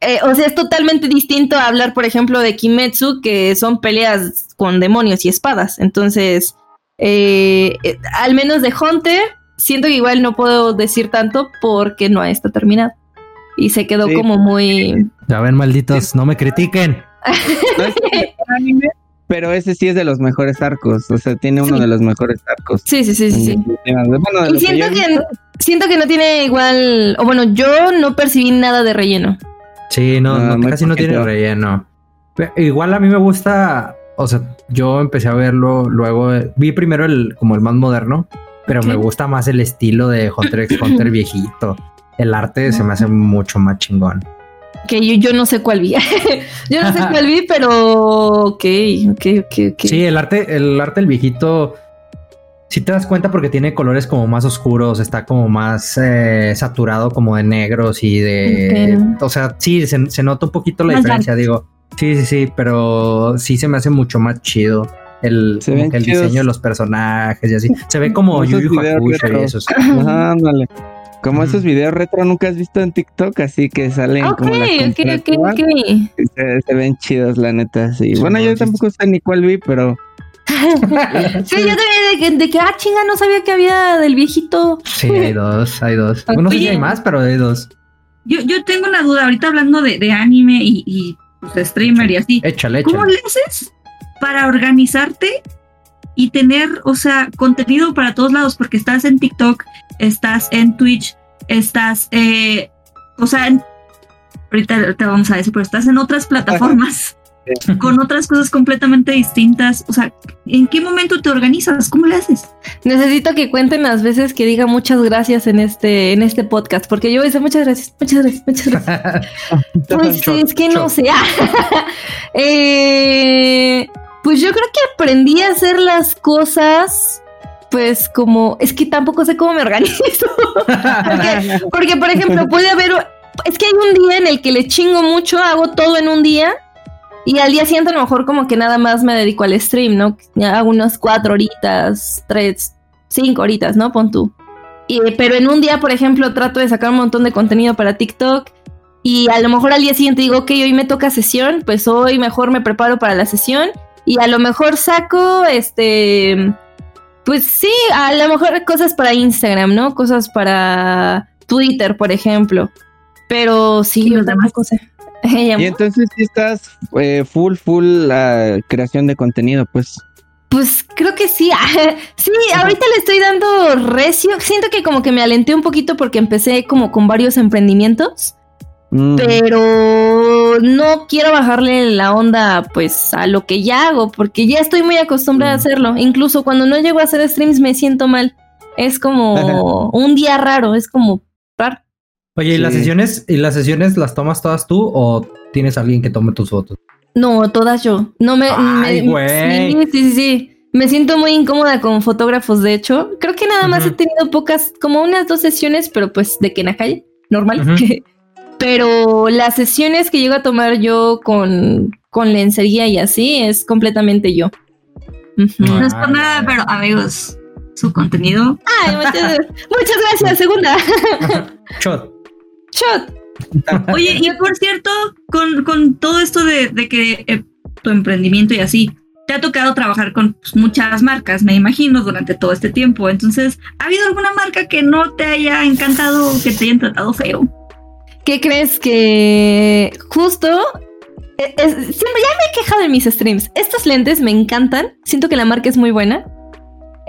eh, o sea, es totalmente distinto a hablar, por ejemplo, de Kimetsu, que son peleas con demonios y espadas. Entonces, eh, eh, al menos de Hunter, siento que igual no puedo decir tanto porque no está terminado. Y se quedó como muy. Ya ven, malditos, no me critiquen. [LAUGHS] pero ese sí es de los mejores arcos. O sea, tiene uno de los mejores arcos. Sí, sí, sí, sí. y siento que, siento que no tiene igual. O bueno, yo no percibí nada de relleno. Sí, no, casi no tiene relleno. igual a mí me gusta o sea, yo empecé a verlo luego, vi primero el como el más moderno, pero me gusta más el estilo de Hunter x Hunter [LAUGHS] viejito. El arte se me hace mucho más chingón. Que yo, yo no sé cuál vi. [LAUGHS] yo no sé [LAUGHS] cuál vi, pero ok, ok, ok, ok. Sí, el arte, el arte del viejito. Si te das cuenta porque tiene colores como más oscuros, está como más eh, saturado como de negros y de... O sea, sí, se, se, nota un poquito la diferencia, digo. Sí, sí, sí, pero sí se me hace mucho más chido el, el diseño de los personajes y así. Se ve como Yu Yu Hakusho y eso. Ándale. Como esos videos retro nunca has visto en TikTok, así que salen como la okay, se, se, ven chidos, la neta, sí. bueno, yo tampoco sé ni cuál vi, pero... [LAUGHS] sí, yo también de, de, que, ah, chinga, no sabía que había del viejito. Sí, hay dos, hay dos. no sé si hay más, pero hay dos. Yo, yo tengo una duda, ahorita hablando de, de anime y, y pues, streamer y así. Échale, ¿Cómo le haces para organizarte y tener, o sea, contenido para todos lados? Porque estás en TikTok, estás en Twitch, estás, eh, o sea, ahorita te vamos a decir, pero estás en otras plataformas. [LAUGHS] con otras cosas completamente distintas. O sea, ¿en qué momento te organizas? ¿Cómo le haces? Necesito que cuenten las veces que diga muchas gracias en este, en este podcast, porque yo voy a decir muchas gracias, muchas gracias, muchas [LAUGHS] gracias. pues es que no sé. [LAUGHS] eh, pues yo creo que aprendí a hacer las cosas pues como es que tampoco sé cómo me organizo. porque, porque, por ejemplo, puede haber es que hay un día en el que le chingo mucho, hago todo en un día y al día siguiente a lo mejor como que nada más me dedico al stream, ¿no? Hago unas cuatro horitas, tres, cinco horitas, ¿no? Pon tú. Y, pero en un día, por ejemplo, trato de sacar un montón de contenido para TikTok. Y a lo mejor al día siguiente digo, ok, hoy me toca sesión, pues hoy mejor me preparo para la sesión. Y a lo mejor saco, este, pues sí, a lo mejor cosas para Instagram, ¿no? Cosas para Twitter, por ejemplo. Pero sí, los demás cosas. Y entonces si estás eh, full, full la creación de contenido, pues. Pues creo que sí. [LAUGHS] sí, ahorita le estoy dando recio. Siento que como que me alenté un poquito porque empecé como con varios emprendimientos. Mm. Pero no quiero bajarle la onda pues a lo que ya hago, porque ya estoy muy acostumbrada a mm. hacerlo. Incluso cuando no llego a hacer streams me siento mal. Es como [LAUGHS] un día raro, es como raro. Oye, ¿y las sesiones, y las sesiones las tomas todas tú o tienes alguien que tome tus fotos? No, todas yo. No me, Ay, güey. Sí, sí, sí, Me siento muy incómoda con fotógrafos, de hecho. Creo que nada más he tenido pocas, como unas dos sesiones, pero pues de que en la calle, normal. [LAUGHS] Pero las sesiones que llego a tomar yo con, con lencería y así es completamente yo. No es por nada, pero amigos, su contenido. Ay, muchas, [LAUGHS] muchas gracias, segunda. Shot. Shot. Oye, y por cierto, con, con todo esto de, de que eh, tu emprendimiento y así, te ha tocado trabajar con pues, muchas marcas, me imagino, durante todo este tiempo. Entonces, ¿ha habido alguna marca que no te haya encantado o que te hayan tratado feo? ¿Qué crees que justo eh, siempre ya me he quejado en mis streams. Estos lentes me encantan. Siento que la marca es muy buena.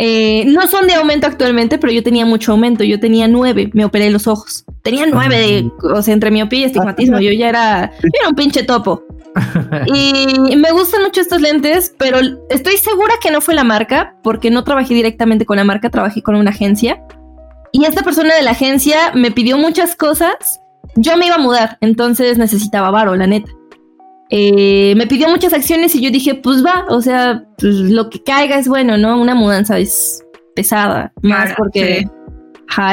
Eh, no son de aumento actualmente, pero yo tenía mucho aumento. Yo tenía nueve, me operé los ojos. Tenía nueve, de, o sea, entre miopía y estigmatismo. Yo ya era, yo era un pinche topo. [LAUGHS] y me gustan mucho estos lentes, pero estoy segura que no fue la marca, porque no trabajé directamente con la marca, trabajé con una agencia. Y esta persona de la agencia me pidió muchas cosas yo me iba a mudar, entonces necesitaba varo, la neta. Eh, me pidió muchas acciones y yo dije, pues va, o sea, pues lo que caiga es bueno, ¿no? Una mudanza es pesada, más porque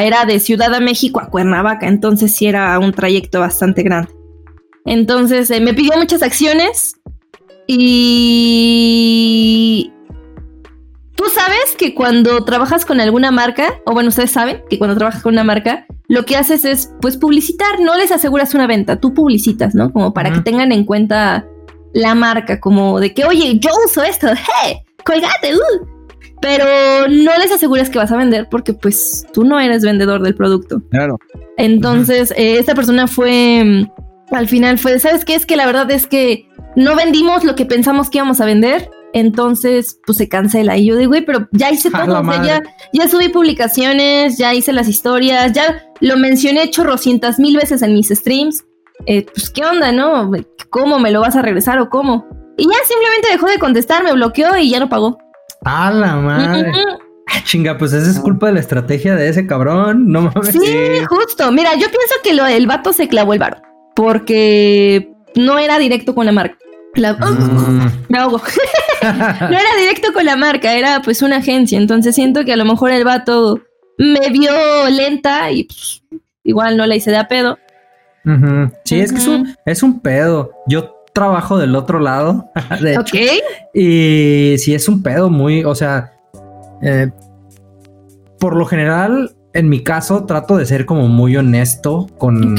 era de Ciudad de México a Cuernavaca, entonces sí era un trayecto bastante grande. Entonces eh, me pidió muchas acciones y Tú sabes que cuando trabajas con alguna marca, o bueno, ustedes saben que cuando trabajas con una marca, lo que haces es, pues, publicitar, no les aseguras una venta, tú publicitas, ¿no? Como para que tengan en cuenta la marca, como de que, oye, yo uso esto, hey, colgate, uh. Pero no les aseguras que vas a vender porque, pues, tú no eres vendedor del producto. Claro. Entonces, eh, esta persona fue, mm, al final fue, ¿sabes qué? Es que la verdad es que no vendimos lo que pensamos que íbamos a vender entonces, pues se cancela. Y yo digo, güey, pero ya hice [LAUGHS] todo, ya, ya subí publicaciones, ya hice las historias, ya lo mencioné chorrocientas mil veces en mis streams. Eh, pues, ¿qué onda, no? ¿Cómo me lo vas a regresar o cómo? Y ya simplemente dejó de contestar, me bloqueó y ya no pagó. ¡A la madre! Chinga, pues esa es culpa de la estrategia de ese cabrón, no mames. Sí, justo. Mira, yo pienso que lo, el vato se clavó el varo. Porque no era directo con la marca. Mm. [LAUGHS] Me ahogo. [LAUGHS] no era directo con la marca, era pues una agencia. Entonces siento que a lo mejor el vato me vio lenta y pues, igual no la hice de a pedo. Sí, es que es un, es un pedo. Yo trabajo del otro lado. [LAUGHS] de ok. y sí, es un pedo muy, o sea, eh, por lo general, en mi caso, trato de ser como muy honesto con,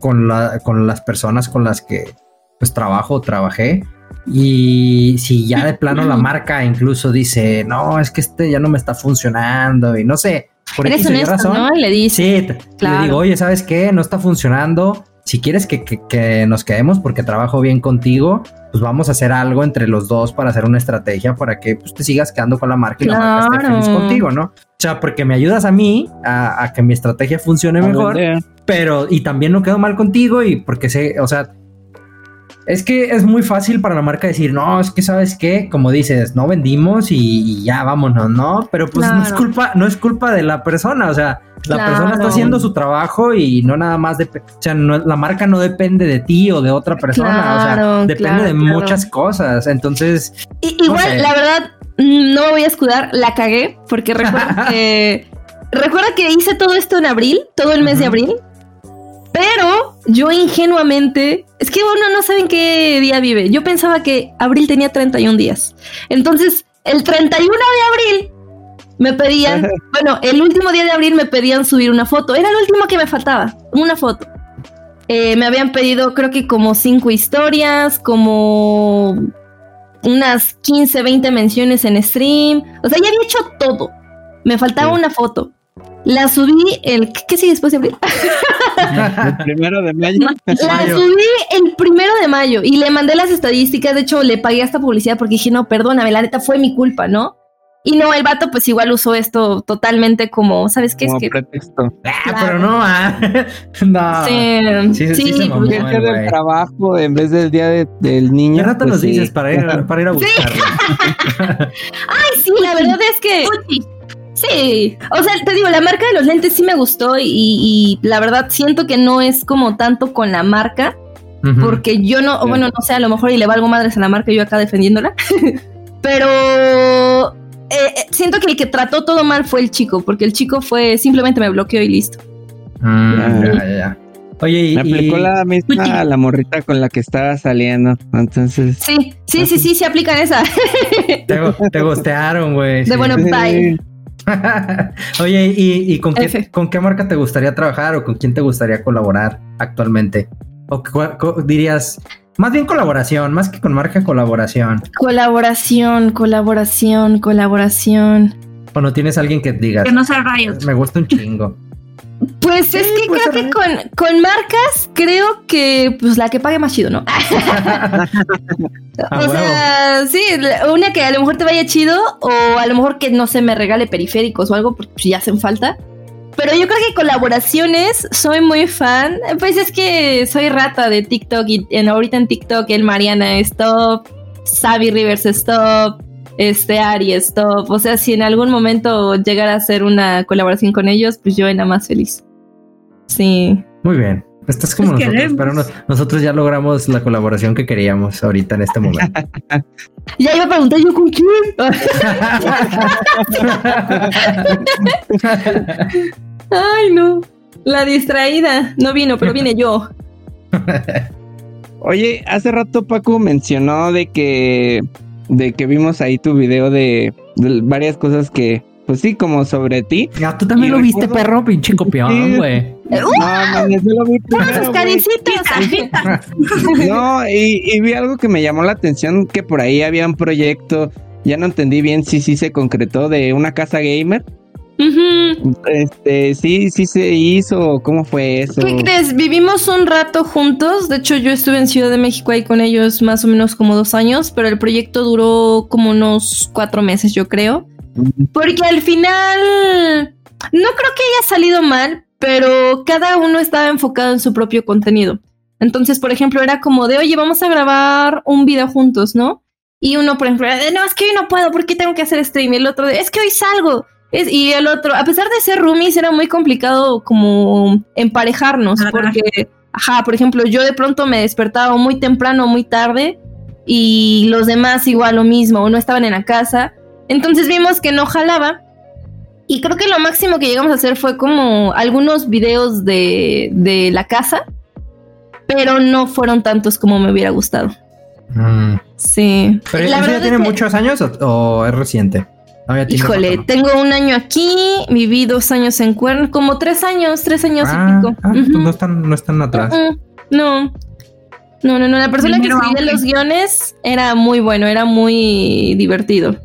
con, la, con las personas con las que pues trabajo, trabajé. Y si ya de plano la [CLEARS THROAT] marca incluso dice, no, es que este ya no me está funcionando y no sé, por Eres razón. ¿no? Le dice. Sí, le digo, oye, ¿sabes qué? No está funcionando. Si quieres que, nos quedemos porque trabajo bien contigo, pues vamos a hacer algo entre los dos para hacer una estrategia para que pues, te sigas quedando con la marca y la marca esté feliz contigo, ¿no? O sea, porque me ayudas a mí a, que mi estrategia funcione mejor, pero y también no quedo mal contigo y porque sé, o sea, es que es muy fácil para la marca decir, no, es que sabes qué, como dices, no vendimos y, ya vámonos, ¿no? Pero pues no es culpa, no es culpa de la persona, o sea, la persona está haciendo su trabajo y no nada más de, o sea, la marca no depende de ti o de otra persona, o sea, depende de muchas cosas. Entonces, igual, la verdad, no me voy a escudar, la cagué, porque recuerda [LAUGHS] que recuerda que hice todo esto en abril, todo el mes de abril. Pero yo ingenuamente, es que uno no sabe en qué día vive. Yo pensaba que abril tenía 31 días. Entonces, el 31 de abril me pedían, [LAUGHS] bueno, el último día de abril me pedían subir una foto. Era lo último que me faltaba, una foto. Eh, me habían pedido creo que como cinco historias, como unas 15, 20 menciones en stream. O sea, ya había hecho todo. Me faltaba una foto. La subí el. ¿Qué sigue después de abril? [LAUGHS] el primero de mayo. [LAUGHS] La subí el primero de mayo y le mandé las estadísticas. De hecho, le pagué esta publicidad porque dije, no, perdóname, la neta fue mi culpa, ¿no? Y no, el vato pues igual usó esto totalmente como, ¿sabes qué? Como es que pretexto. Ah, pero no, ah. [LAUGHS] no. Sí, Sí, sí, sí, se mamó Voy a el hacer güey. el trabajo en vez del día de- del niño. ¿Qué rato pues nos sí. dices para ir, para ir a buscarlo? Ay, sí, la verdad es que Uchi. Sí. O sea, te digo, la marca de los lentes sí me gustó y, y la verdad siento que no es como tanto con la marca, porque yo no, o bueno, no sé, a lo mejor y le valgo madres a la marca yo acá defendiéndola, [LAUGHS] pero eh, eh, siento que el que trató todo mal fue el chico, porque el chico fue simplemente me bloqueó y listo. Mm, Ah. ya, ya. Oye, y, Me aplicó y- la misma a la morrita con la que estaba saliendo. Entonces. Sí, sí, sí, sí, se aplican esa. [LAUGHS] te, te gustearon, güey. De sí. bueno, bye. [LAUGHS] Oye, ¿y, y con, qué, con qué marca te gustaría trabajar o con quién te gustaría colaborar actualmente? ¿O dirías, más bien colaboración, más que con marca, colaboración? Colaboración, colaboración, colaboración. ¿O no tienes alguien que digas, Que no sea Riot. me gusta un chingo? Pues es que creo que con, con marcas, creo que pues la que pague más chido, ¿no? [LAUGHS] Ah, o sea, sí, una que a lo mejor te vaya chido o a lo mejor que no se me regale periféricos o algo porque pues, ya hacen falta. Pero yo creo que colaboraciones, soy muy fan. Pues es que soy rata de TikTok y en, ahorita en TikTok el Mariana es top, Savi Rivers es top, este Ari es top. O sea, si en algún momento llegara a hacer una colaboración con ellos, pues yo era más feliz. Sí. Muy bien. Estás como Pues nosotros, pero no- nosotros ya logramos la colaboración que queríamos ahorita en este momento. [LAUGHS] Ya iba a preguntar yo con quién. [LAUGHS] Ay, no. La distraída. No vino, pero vine yo. [LAUGHS] Oye, hace rato Paco mencionó de que de que vimos ahí tu video de, de varias cosas que, pues sí, como sobre ti. Ah, tú también Y lo viste, perro, pinche copión, güey. No, mames, yo lo vi primero, Sus güey. caricitas. [LAUGHS] No, y, y vi algo que me llamó la atención, que por ahí había un proyecto, ya no entendí bien si sí se concretó, de una casa gamer. Este, sí, sí se hizo, ¿cómo fue eso? ¿Qué crees? Vivimos un rato juntos. De hecho, yo estuve en Ciudad de México ahí con ellos más o menos como dos años, pero el proyecto duró como unos cuatro meses, yo creo. Porque al final no creo que haya salido mal, pero cada uno estaba enfocado en su propio contenido. Entonces, por ejemplo, era como de, oye, vamos a grabar un video juntos, ¿no? Y uno, por ejemplo, era de, no, es que hoy no puedo, ¿por qué tengo que hacer stream? Y el otro, de, es que hoy salgo. Es- y el otro, a pesar de ser roomies, era muy complicado como emparejarnos, porque, ajá, por ejemplo, yo de pronto me despertaba muy temprano o muy tarde y los demás igual lo mismo, o no estaban en la casa. Entonces vimos que no jalaba. Y creo que lo máximo que llegamos a hacer fue como algunos videos de, de la casa, pero no fueron tantos como me hubiera gustado. Mm. Sí. ¿Pero La eso ya tiene que- muchos años o, o es reciente? Híjole, tengo un año aquí, viví dos años en Cuerno, como tres años, tres años Ah, y pico. ah, pues Ujú. no están, no están atrás. No. No, no, no. La persona Primero que escribía los guiones era muy bueno, era muy divertido.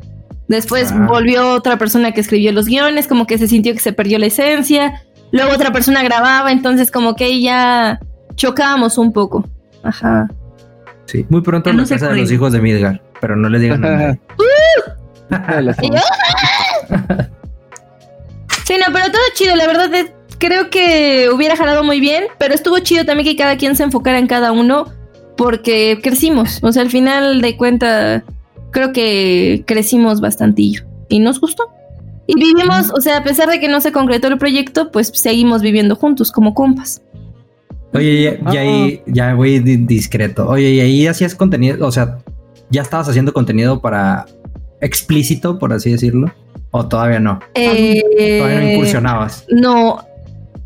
Después Ah. volvió otra persona que escribió los guiones, como que se sintió que se perdió la esencia. Luego otra persona grababa, entonces como que ya chocábamos un poco. Ajá. Sí, muy pronto en no la se casa de los hijos de Midgar, pero no le digan nada. [LAUGHS] Y yo- Sí, no, pero todo chido, la verdad es- creo que hubiera jalado muy bien, pero estuvo chido también que cada quien se enfocara en cada uno porque crecimos, o sea, al final de cuenta creo que crecimos bastantillo y nos gustó. Y vivimos, o sea, a pesar de que no se concretó el proyecto, pues seguimos viviendo juntos como compas. Oye, ya, ya ahí, ya voy di- discreto. Oye, y ahí hacías contenido, o sea, ya estabas haciendo contenido para explícito, por así decirlo, o todavía no. Eh, Todavía no incursionabas. No,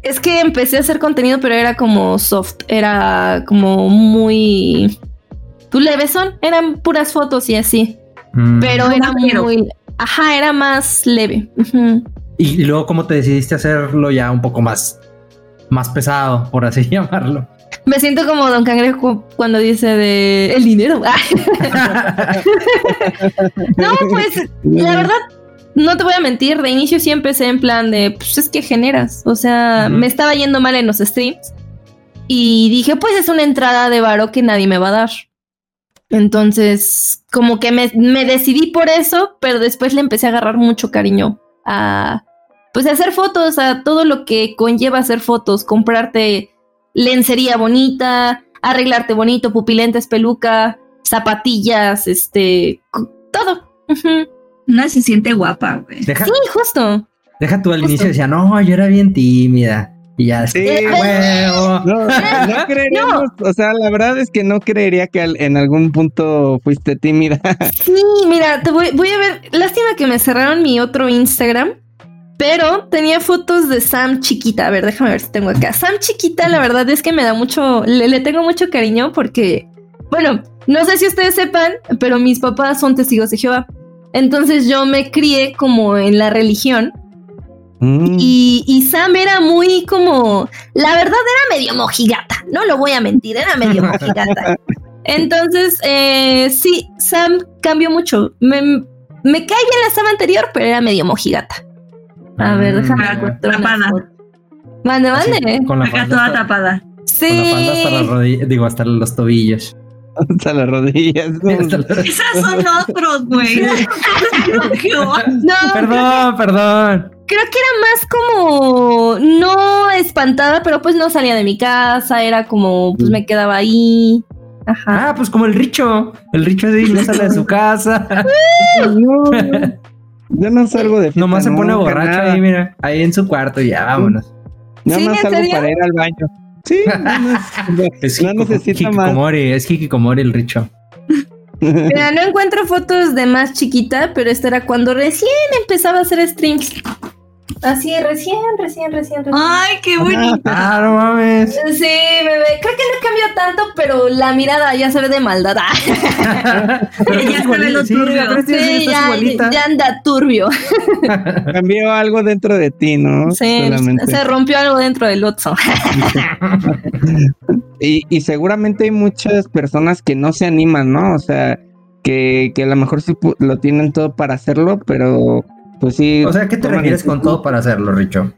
es que empecé a hacer contenido, pero era como soft, era como muy... ¿Tú leves son? Eran puras fotos y así, Mm. pero era muy... Ajá, era más leve. Y, y luego, ¿cómo te decidiste hacerlo ya un poco más, más pesado, por así [LAUGHS] llamarlo? Me siento como Don Cangrejo cuando dice de el dinero. [LAUGHS] no, pues la verdad, no te voy a mentir, de inicio sí empecé en plan de, pues es que generas. O sea, me estaba yendo mal en los streams y dije, pues es una entrada de varo que nadie me va a dar. Entonces, como que me, me, decidí por eso, pero después le empecé a agarrar mucho cariño a, pues, hacer fotos, a todo lo que conlleva hacer fotos, comprarte lencería bonita, arreglarte bonito, pupilentes, peluca, zapatillas, este, todo. Una se siente guapa, güey. sí, justo. Deja tú al inicio decía, no, yo era bien tímida. Y ya, sí, huevo. No, [LAUGHS] no creeríamos, o sea, la verdad es que no creería que en algún punto fuiste tímida. Sí, mira, te voy, voy a ver, lástima que me cerraron mi otro Instagram, pero tenía fotos de Sam chiquita. A ver, déjame ver si tengo acá. Sam chiquita, la verdad es que me da mucho, le, le tengo mucho cariño porque, bueno, no sé si ustedes sepan, pero mis papás son testigos de Jehová. Entonces yo me crié como en la religión Mm. Y, Sam era muy como, la verdad era medio mojigata, no lo voy a mentir, era medio mojigata. [LAUGHS] Entonces, eh, sí, Sam cambió mucho. Me, me cae bien la Sam anterior, pero era medio mojigata. A ver, mm, déjame Tapada. Mande, mande. con la Acá toda tapada. Sí. Con la panda hasta las rodillas, digo, hasta los tobillos. Hasta las rodillas. [LAUGHS] Esas son otros, güey. [LAUGHS] no, perdón, perdón creo que era más como no espantada, pero pues no salía de mi casa, era como pues me quedaba ahí. Ajá. Ah, pues como el Richo. El Richo de no sale de su [LAUGHS] casa. Yo no salgo de Nomás se pone borracho ahí, mira, ahí en su cuarto, ya vámonos. Nada más salgo para ir al baño. Sí, [LAUGHS] no, es no necesita más. Es Hikikomori el Richo. Mira, no encuentro fotos de más chiquita, pero esta era cuando recién empezaba a hacer streams. Así, recién, recién, recién, recién. Ay, qué bonito. Ah, no mames. Sí, bebé. Creo que no cambió tanto, pero la mirada ya se ve de maldad. [LAUGHS] ya se ve lo turbio. Sí, ya, ya, anda turbio. [LAUGHS] Cambió algo dentro de ti, ¿no? Sí, se rompió algo dentro del Otso. [LAUGHS] y, y seguramente hay muchas personas que no se animan, ¿no? O sea, que, que a lo mejor sí lo tienen todo para hacerlo, pero pues sí. O sea, ¿qué te refieres con todo para hacerlo, Richo?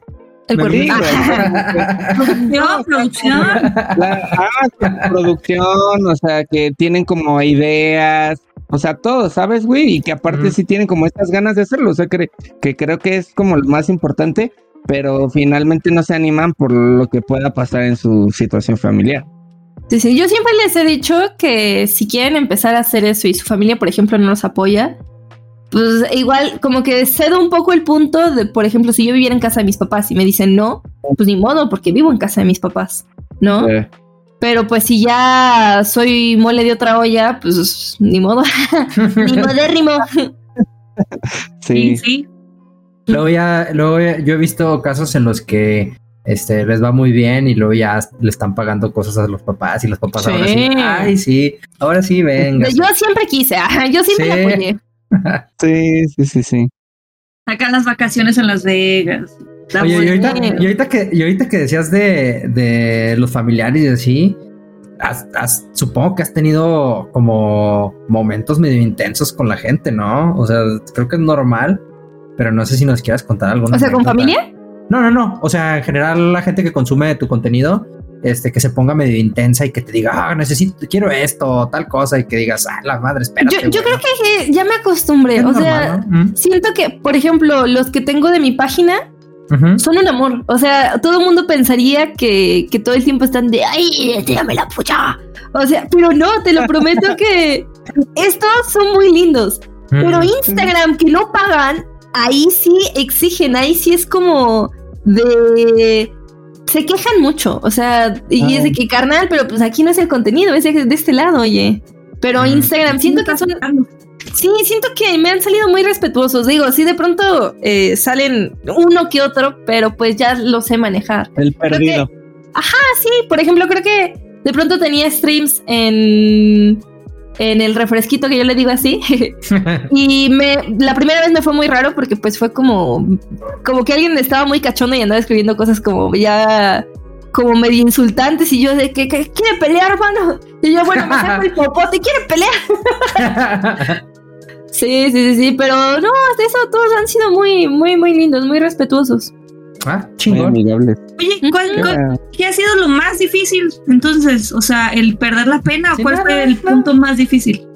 El cuerpito. [LAUGHS] producción, producción. ah, producción, o sea, que tienen como ideas, o sea, todo, ¿sabes, güey? Y que aparte sí tienen como estas ganas de hacerlo, o sea, que, que creo que es como lo más importante, pero finalmente no se animan por lo que pueda pasar en su situación familiar. Sí, sí, yo siempre les he dicho que si quieren empezar a hacer eso y su familia, por ejemplo, no los apoya, pues igual como que cedo un poco el punto de, por ejemplo, si yo viviera en casa de mis papás y me dicen no, pues ni modo, porque vivo en casa de mis papás, ¿no? Pero pues si ya soy mole de otra olla, pues ni modo, [LAUGHS] ni modérrimo. [LAUGHS] sí. sí. Luego ya, luego yo he visto casos en los que este, les va muy bien y luego ya le están pagando cosas a los papás y los papás ahora sí, ay sí, ahora sí venga. Yo siempre quise, [LAUGHS] yo siempre apoyé. Sí, sí, sí, sí. Acá las vacaciones en Las Vegas. Oye, y ahorita, que, y ahorita que decías de, de los familiares y así, supongo que has tenido como momentos medio intensos con la gente, ¿no? O sea, creo que es normal, pero no sé si nos quieras contar algo. O sea, ¿con familia? No, no, no. O sea, en general la gente que consume tu contenido, este, que se ponga medio intensa y que te diga, ah, necesito, quiero esto, tal cosa, y que digas, ah, la madre, espera. Yo, yo creo que ya me acostumbré. o sea, siento que, por ejemplo, los que tengo de mi página son un amor. O sea, todo el mundo pensaría que, que todo el tiempo están de, ay, tírame la pucha. O sea, pero no, te lo prometo que [LAUGHS] estos son muy lindos. Pero Instagram, que no pagan, ahí sí exigen, ahí sí es como de se quejan mucho, o sea, y es de que carnal, pero pues aquí no es el contenido, es de, este lado, oye. Pero Instagram, siento que son. Sí, siento que me han salido muy respetuosos. Digo, sí, de pronto eh, salen uno que otro, pero pues ya lo sé manejar. El perdido. ajá, sí. Por ejemplo, creo que de pronto tenía streams en en el refresquito que yo le digo así. [LAUGHS] y me, la primera vez me fue muy raro porque pues fue como, como que alguien estaba muy cachondo y andaba escribiendo cosas como ya como medio insultantes y yo de que, quiere pelear, hermano. Y yo, bueno, me saco el [LAUGHS] popote, quiere pelear. sí, sí, sí, sí, pero no, de eso todos han sido muy, muy, muy lindos, muy respetuosos. Ah, chingón. Oye, ¿cuál, qué ha sido lo más difícil entonces? O sea, el perder la pena, ¿cuál fue el punto más difícil?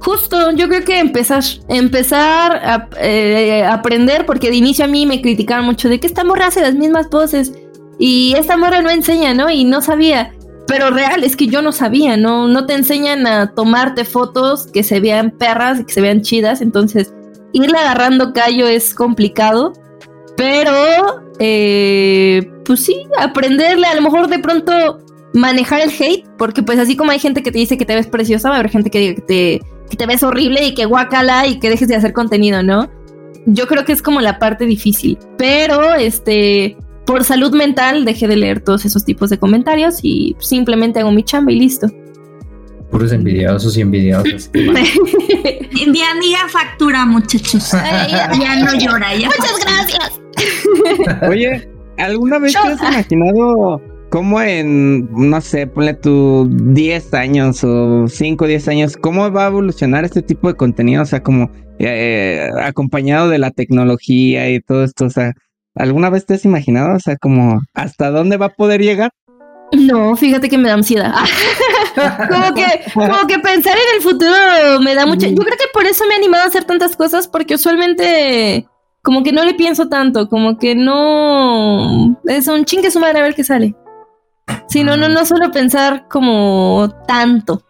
Justo, yo creo que empezar, empezar a eh, aprender, porque de inicio a mí me criticaban mucho de que esta morra hace las mismas poses y esta morra no enseña, ¿no? Y no sabía. Pero real, es que yo no sabía, ¿no? No te enseñan a tomarte fotos que se vean perras, que se vean chidas, entonces irle agarrando callo es complicado. Pero, eh, pues sí, aprenderle, a lo mejor de pronto manejar el hate, porque pues así como hay gente que te dice que te ves preciosa, va a haber gente que diga que te, que te ves horrible y que guacala y que dejes de hacer contenido, ¿no? Yo creo que es como la parte difícil, pero este, por salud mental dejé de leer todos esos tipos de comentarios y simplemente hago mi chamba y listo. Puros envidiosos y envidiosos. Mi [LAUGHS] amiga factura, muchachos. ya no llora, ya. Muchas gracias. Oye, ¿alguna vez te has imaginado cómo en, no sé, ponle tu 10 años o 5 o 10 años, cómo va a evolucionar este tipo de contenido? O sea, como eh, acompañado de la tecnología y todo esto. O sea, ¿alguna vez te has imaginado? O sea, como hasta dónde va a poder llegar? No, fíjate que me da ansiedad. [LAUGHS] como que, como que pensar en el futuro me da mucha. Yo creo que por eso me he animado a hacer tantas cosas, porque usualmente como que no le pienso tanto, como que no es un chingue su madre a ver qué sale. Si no, no, no suelo pensar como tanto.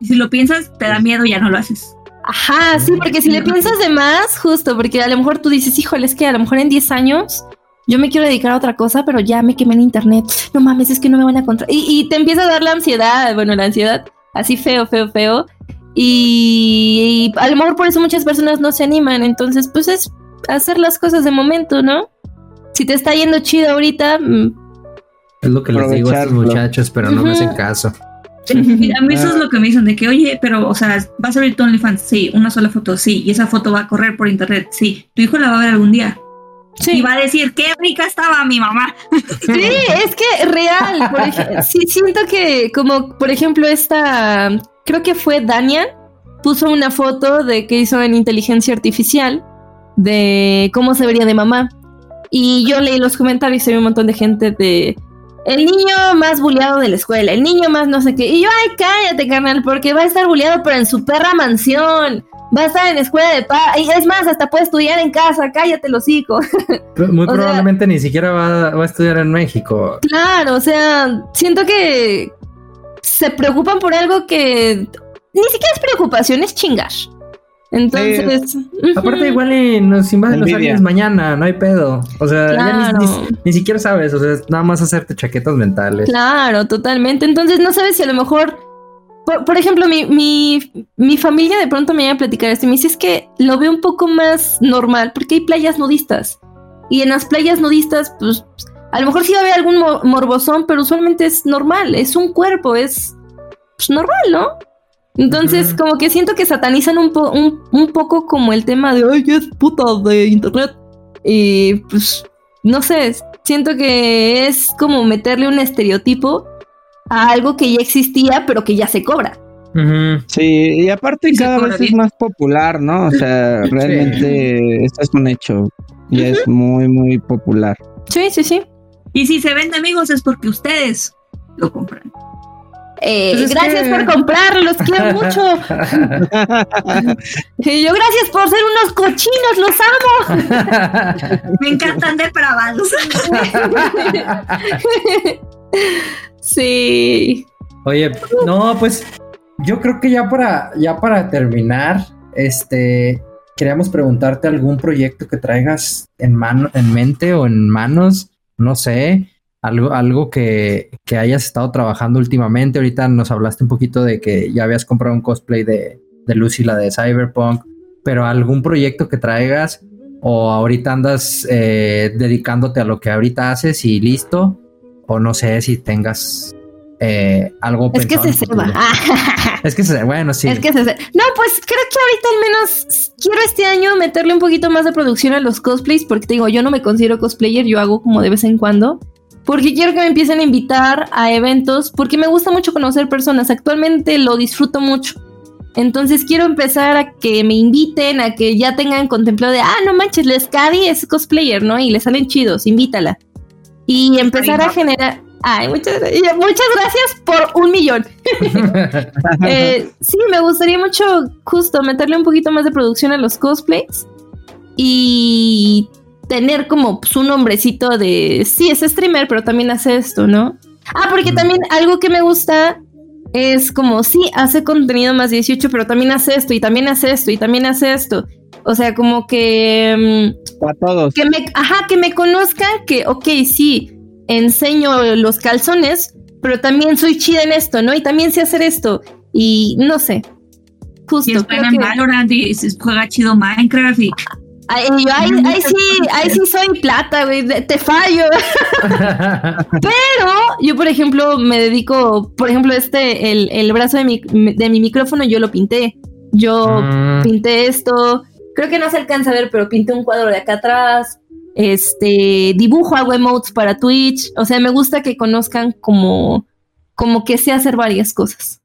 Y si lo piensas, te da miedo y ya no lo haces. Ajá, sí, porque si le piensas de más, justo, porque a lo mejor tú dices, híjole, es que a lo mejor en 10 años yo me quiero dedicar a otra cosa, pero ya me quemé en internet. No mames, es que no me van a encontrar. Y, y te empieza a dar la ansiedad, bueno, la ansiedad así feo, feo, feo. Y, y, a lo mejor por eso muchas personas no se animan. Entonces, pues es hacer las cosas de momento, ¿no? Si te está yendo chido ahorita. Mm, es lo que les digo a estos muchachos, pero no me hacen caso. a mí eso es lo que me dicen, de que, oye, pero, o sea, vas a abrir tu OnlyFans, sí, una sola foto, sí, y esa foto va a correr por internet, sí, tu hijo la va a ver algún día. Sí. Y va a decir, qué rica estaba mi mamá. [LAUGHS] Sí, es que real, por ejemplo, sí, siento que, como, por ejemplo, esta, creo que fue Daniel, puso una foto de que hizo en inteligencia artificial de cómo se vería de mamá. Y yo leí los comentarios y hay un montón de gente de el niño más bulleado de la escuela, el niño más no sé qué. Y yo, ay, cállate, carnal, porque va a estar bulleado, pero en su perra mansión. Va a estar en escuela de paz. Y es más, hasta puede estudiar en casa, cállate, los hijos. [LAUGHS] Muy probablemente ni siquiera va, va, a estudiar en México. Claro, o sea, siento que se preocupan por algo que ni siquiera es preocupación, es chingar. Entonces. Aparte, igual nos invaden los aliens mañana, no hay pedo. O sea, ya ni, siquiera sabes, o sea, nada más hacerte chaquetas mentales. Claro, totalmente. Entonces, no sabes si a lo mejor. Por, ejemplo, mi, mi, mi, familia de pronto me iba a platicar esto y me dice: es que lo veo un poco más normal porque hay playas nudistas. Y en las playas nudistas, pues. A lo mejor sí va a haber algún morbosón, pero usualmente es normal, es un cuerpo, es pues, normal, ¿no? Entonces, como que siento que satanizan un, un, poco como el tema de, ay, es puta de internet. Y pues, no sé, siento que es como meterle un estereotipo a algo que ya existía, pero que ya se cobra. Sí, y aparte cada vez es más popular, ¿no? O sea, [LAUGHS] realmente esto es un hecho y es muy, muy popular. Sí, sí, sí. Y si se vende amigos es porque ustedes lo compran. Eh, pues gracias por comprar, los quiero [LAUGHS] mucho. [LAUGHS] y yo, gracias por ser unos cochinos, los amo. Me encantan depravados. Sí. Oye, no, pues yo creo que ya para, ya para terminar, este, queríamos preguntarte algún proyecto que traigas en mano, en mente o en manos, no sé, algo, algo que, que, hayas estado trabajando últimamente. Ahorita nos hablaste un poquito de que ya habías comprado un cosplay de, de Lucy, la de Cyberpunk, pero algún proyecto que traigas o ahorita andas eh, dedicándote a lo que ahorita haces y listo, o no sé si tengas eh, algo Es que se ceba. es que se bueno, sí. Es que se No, pues creo que ahorita al menos quiero este año meterle un poquito más de producción a los cosplays, porque te digo, yo no me considero cosplayer, yo hago como de vez en cuando porque quiero que me empiecen a invitar a eventos, porque me gusta mucho conocer personas. Actualmente lo disfruto mucho. Entonces quiero empezar a que me inviten, a que ya tengan contemplado de, ah, no manches, Lescadi es cosplayer, ¿no? Y le salen chidos, invítala. Y empezar a generar... Ay, muchas, muchas gracias por un millón. [LAUGHS] Eh, sí, me gustaría mucho justo meterle un poquito más de producción a los cosplays y tener como su nombrecito de, sí, es streamer, pero también hace esto, ¿no? Ah, porque también algo que me gusta es como, sí, hace contenido más 18, pero también hace esto, y también hace esto, y también hace esto. O sea, como que... Para mm, todos. Que me, ajá, que me conozcan que, ok, sí, enseño los calzones, pero también soy chida en esto, ¿no? Y también sé hacer esto. Y no sé. Justo. Y juega Valorant y juega chido Minecraft y Ay, sí, ahí sí soy plata, güey, te fallo. [LAUGHS] Pero yo, por ejemplo, me dedico, por ejemplo, este, el, el brazo de mi, de mi micrófono, yo lo pinté. Yo mm. pinté esto. Creo que no se alcanza a ver, pero pinté un cuadro de acá atrás. Este, dibujo, hago emotes para Twitch. O sea, me gusta que conozcan como, como que sé hacer varias cosas.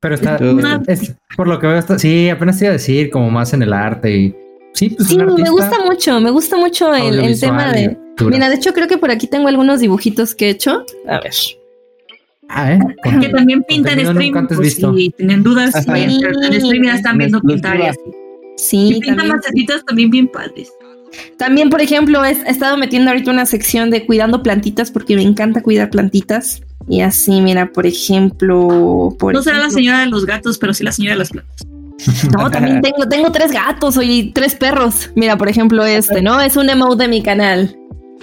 Pero está, es, por lo que veo, está, sí, apenas te iba a decir, como más en el arte y Sí, pues me gusta mucho, me gusta mucho el, tema de... Mira, de hecho creo que por aquí tengo algunos dibujitos que he hecho. A ver. Ah, ¿eh? Que también pintan stream. Pues, si tienen dudas, en stream ya están viendo pintar y así. Sí. Y pintan macetitas también bien padres. También, por ejemplo, he, estado metiendo ahorita una sección de cuidando plantitas porque me encanta cuidar plantitas. Y así, mira, por ejemplo. no será la señora de los gatos, pero sí la señora de las plantas. [LAUGHS] No, también tengo, tengo tres gatos y tres perros. Mira, por ejemplo, este, ¿no? Es un emote de mi canal.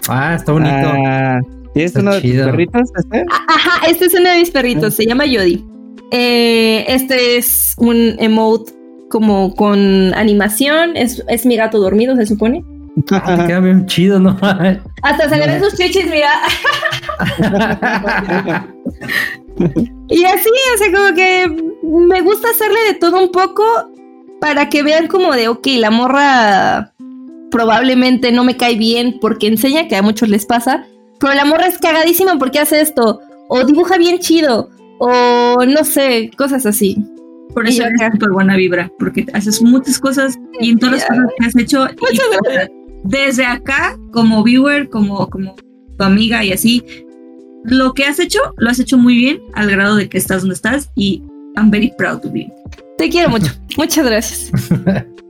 Ah, está bonito. Ah, ¿Y es uno de tus perritos? Este? Ajá, este es uno de mis perritos, se llama Yodi. Eh, este es un emote como con animación, es, es mi gato dormido, se supone. Ah, te queda bien chido, ¿no? Hasta se le ven sus chichis, mira. [LAUGHS] y así, o sea, como que me gusta hacerle de todo un poco para que vean como de, ok, la morra probablemente no me cae bien porque enseña, que a muchos les pasa, pero la morra es cagadísima porque hace esto, o dibuja bien chido, o no sé, cosas así. Por eso eres súper buena vibra, porque haces muchas cosas y en todas las cosas que has hecho, desde acá, como viewer, como, como tu amiga y así, lo que has hecho, lo has hecho muy bien al grado de que estás donde estás y I'm very proud to be. Te quiero mucho. Muchas gracias. [LAUGHS]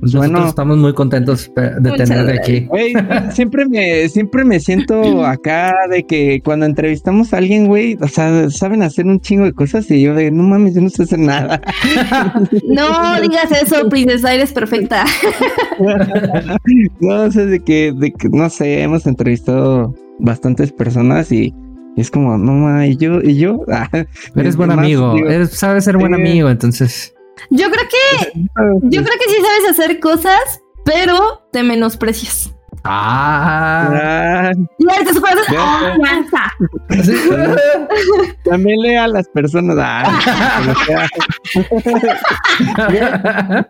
Pues bueno, estamos muy contentos de tenerte aquí. siempre me, siempre me siento [LAUGHS] acá de que cuando entrevistamos a alguien, güey, o sea, saben hacer un chingo de cosas y yo de no mames, yo no sé hacer nada. [LAUGHS] No digas eso, princesa, eres perfecta. [LAUGHS] No sé de que, de que, no sé, hemos entrevistado bastantes personas y es como, no mames, y yo, y yo. Ah, eres buen amigo, eres, sabes ser buen amigo, entonces. Yo creo que, [LAUGHS] yo creo que sí sabes hacer cosas, pero te menosprecias. Ah. [LAUGHS] También lea a las personas. Ah, [LAUGHS]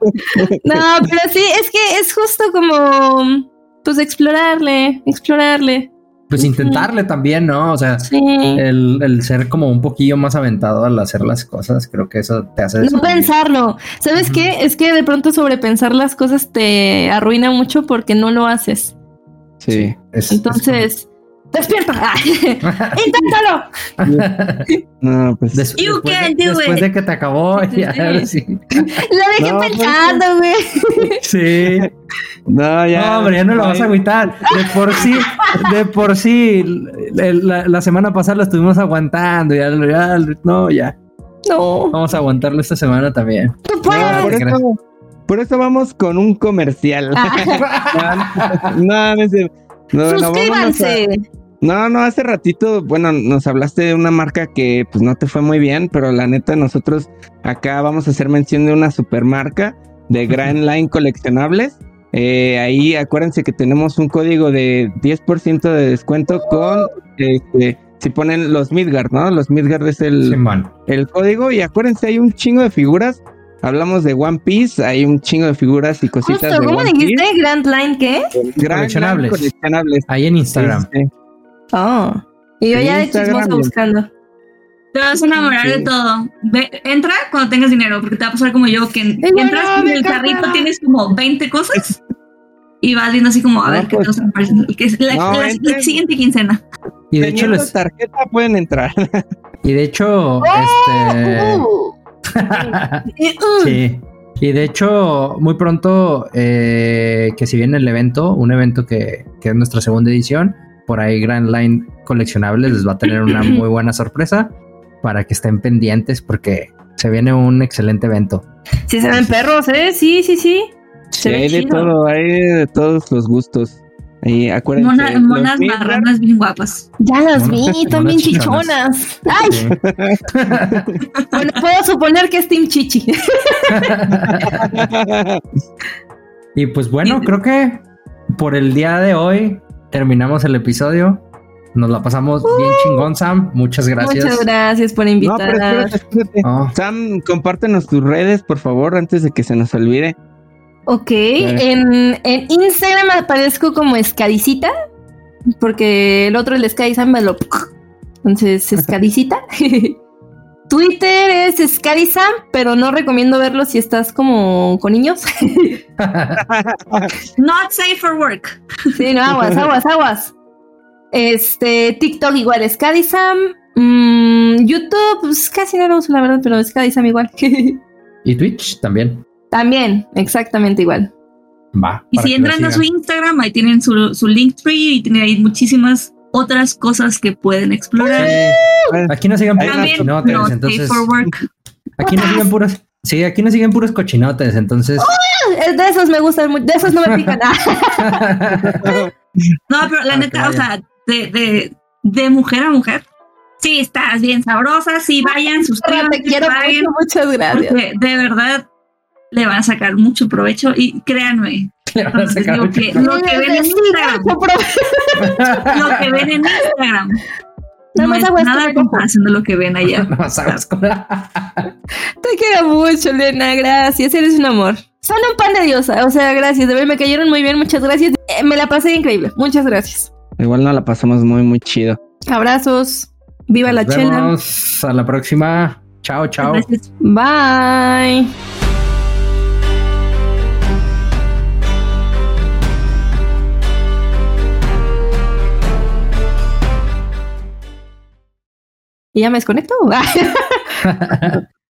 no, pero sí, es que es justo como, pues explorarle, explorarle pues intentarle también, ¿no? O sea, el, ser como un poquillo más aventado al hacer las cosas, creo que eso te hace... No pensarlo. ¿Sabes qué? Es que de pronto sobrepensar las cosas te arruina mucho porque no lo haces. Sí. Entonces, ¡Despierta! [LAUGHS] ¡Inténtalo! [LAUGHS] no, pues. Des you después, can de, do después de que te acabó, [LAUGHS] ya, sí. Lo dejé pues, pensando, güey. Sí. No, ya. No, hombre, ya no lo vas a agüitar. De por sí, de por sí, la, la semana pasada lo estuvimos aguantando. Ya, ya, no, ya. No. Vamos a aguantarlo esta semana también. No, por, eso, por eso vamos con un comercial. Ah. no, no, no, no, Suscríbanse. No, no, hace ratito, bueno, nos hablaste de una marca que pues no te fue muy bien, pero la neta nosotros acá vamos a hacer mención de una supermarca de Grand Line coleccionables. Eh, ahí acuérdense que tenemos un código de 10% de descuento con, este, si ponen los Midgard, ¿no? Los Midgard es el, el código y acuérdense, hay un chingo de figuras Hablamos de One Piece, hay un chingo de figuras y cositas. Justo, ¿Cómo dijiste? ¿Grand Line qué? Grand coleccionables. coleccionables. Ahí en Instagram. Oh. Y yo ya de chismosa buscando. Te vas a enamorar de todo. entra cuando tengas dinero, porque te va a pasar como yo, que entras en el carrito, tienes como 20 cosas y vas viendo así como, a ver qué pues, te que es la, la, siguiente quincena. Y de hecho, les... tarjeta pueden entrar. y de hecho, ¡Oh! este. Sí. Y de hecho, muy pronto, eh, que si viene el evento, un evento que, que es nuestra segunda edición, por ahí Grand Line Coleccionables les va a tener una muy buena sorpresa para que estén pendientes porque se viene un excelente evento. Sí, se ven perros, ¿eh? Sí, sí, sí. sí, hay de todo, hay de todos los gustos. Ahí, acuérdense. monas marronas bien guapas. Ya las vi, también chichonas. ¡Ay! [LAUGHS] bueno, puedo suponer que es Team Chichi. [LAUGHS] y pues bueno, creo que por el día de hoy terminamos el episodio. Nos la pasamos bien uh. chingón, Sam. Muchas gracias. Muchas gracias por invitar. Oh. Sam, compártenos tus redes, por favor, antes de que se nos olvide. Ok, en, Instagram aparezco como Escadicita, porque el otro, el Sam, me lo... Entonces, [LAUGHS] Escadicita. [LAUGHS] Twitter es Scadisam, pero no recomiendo verlo si estás como con niños. [LAUGHS] Not safe for work. Sí, no, aguas, aguas, aguas. Este, TikTok igual, Scadisam. Mm, YouTube, pues casi no lo uso, la verdad, pero Scadisam igual. y Twitch también. También, exactamente igual. Va. Y si entran a su Instagram, ahí tienen su, su Linktree y tienen ahí muchísimas otras cosas que pueden explorar. Aquí no siguen puros cochinotes, entonces. Aquí no siguen puros. Sí, aquí no siguen puros cochinotes, entonces. de esos me gustan de esos no me pican nada. [LAUGHS] no, pero la neta, o sea, de, de, de mujer a mujer, sí, estás bien sabrosa, sí, vayan, suscríbanse, Te quiero muchas gracias. de verdad, le van a sacar mucho provecho y créanme. [LAUGHS] lo, que, lo que ven en Instagram. lo que ven en Instagram. No, es nada comparación de lo que ven allá. [LAUGHS] [LAUGHS] Te quiero mucho, Lena. Gracias. Eres un amor. Son un pan de diosa. O sea, gracias. De verdad, me cayeron muy bien. Muchas gracias. Eh, me la pasé increíble. Muchas gracias. Igual no la pasamos muy, muy chido. Abrazos. Viva la chela. Nos a la próxima. Chao, chao. Bye. ¿Y ya me desconecto? [LAUGHS]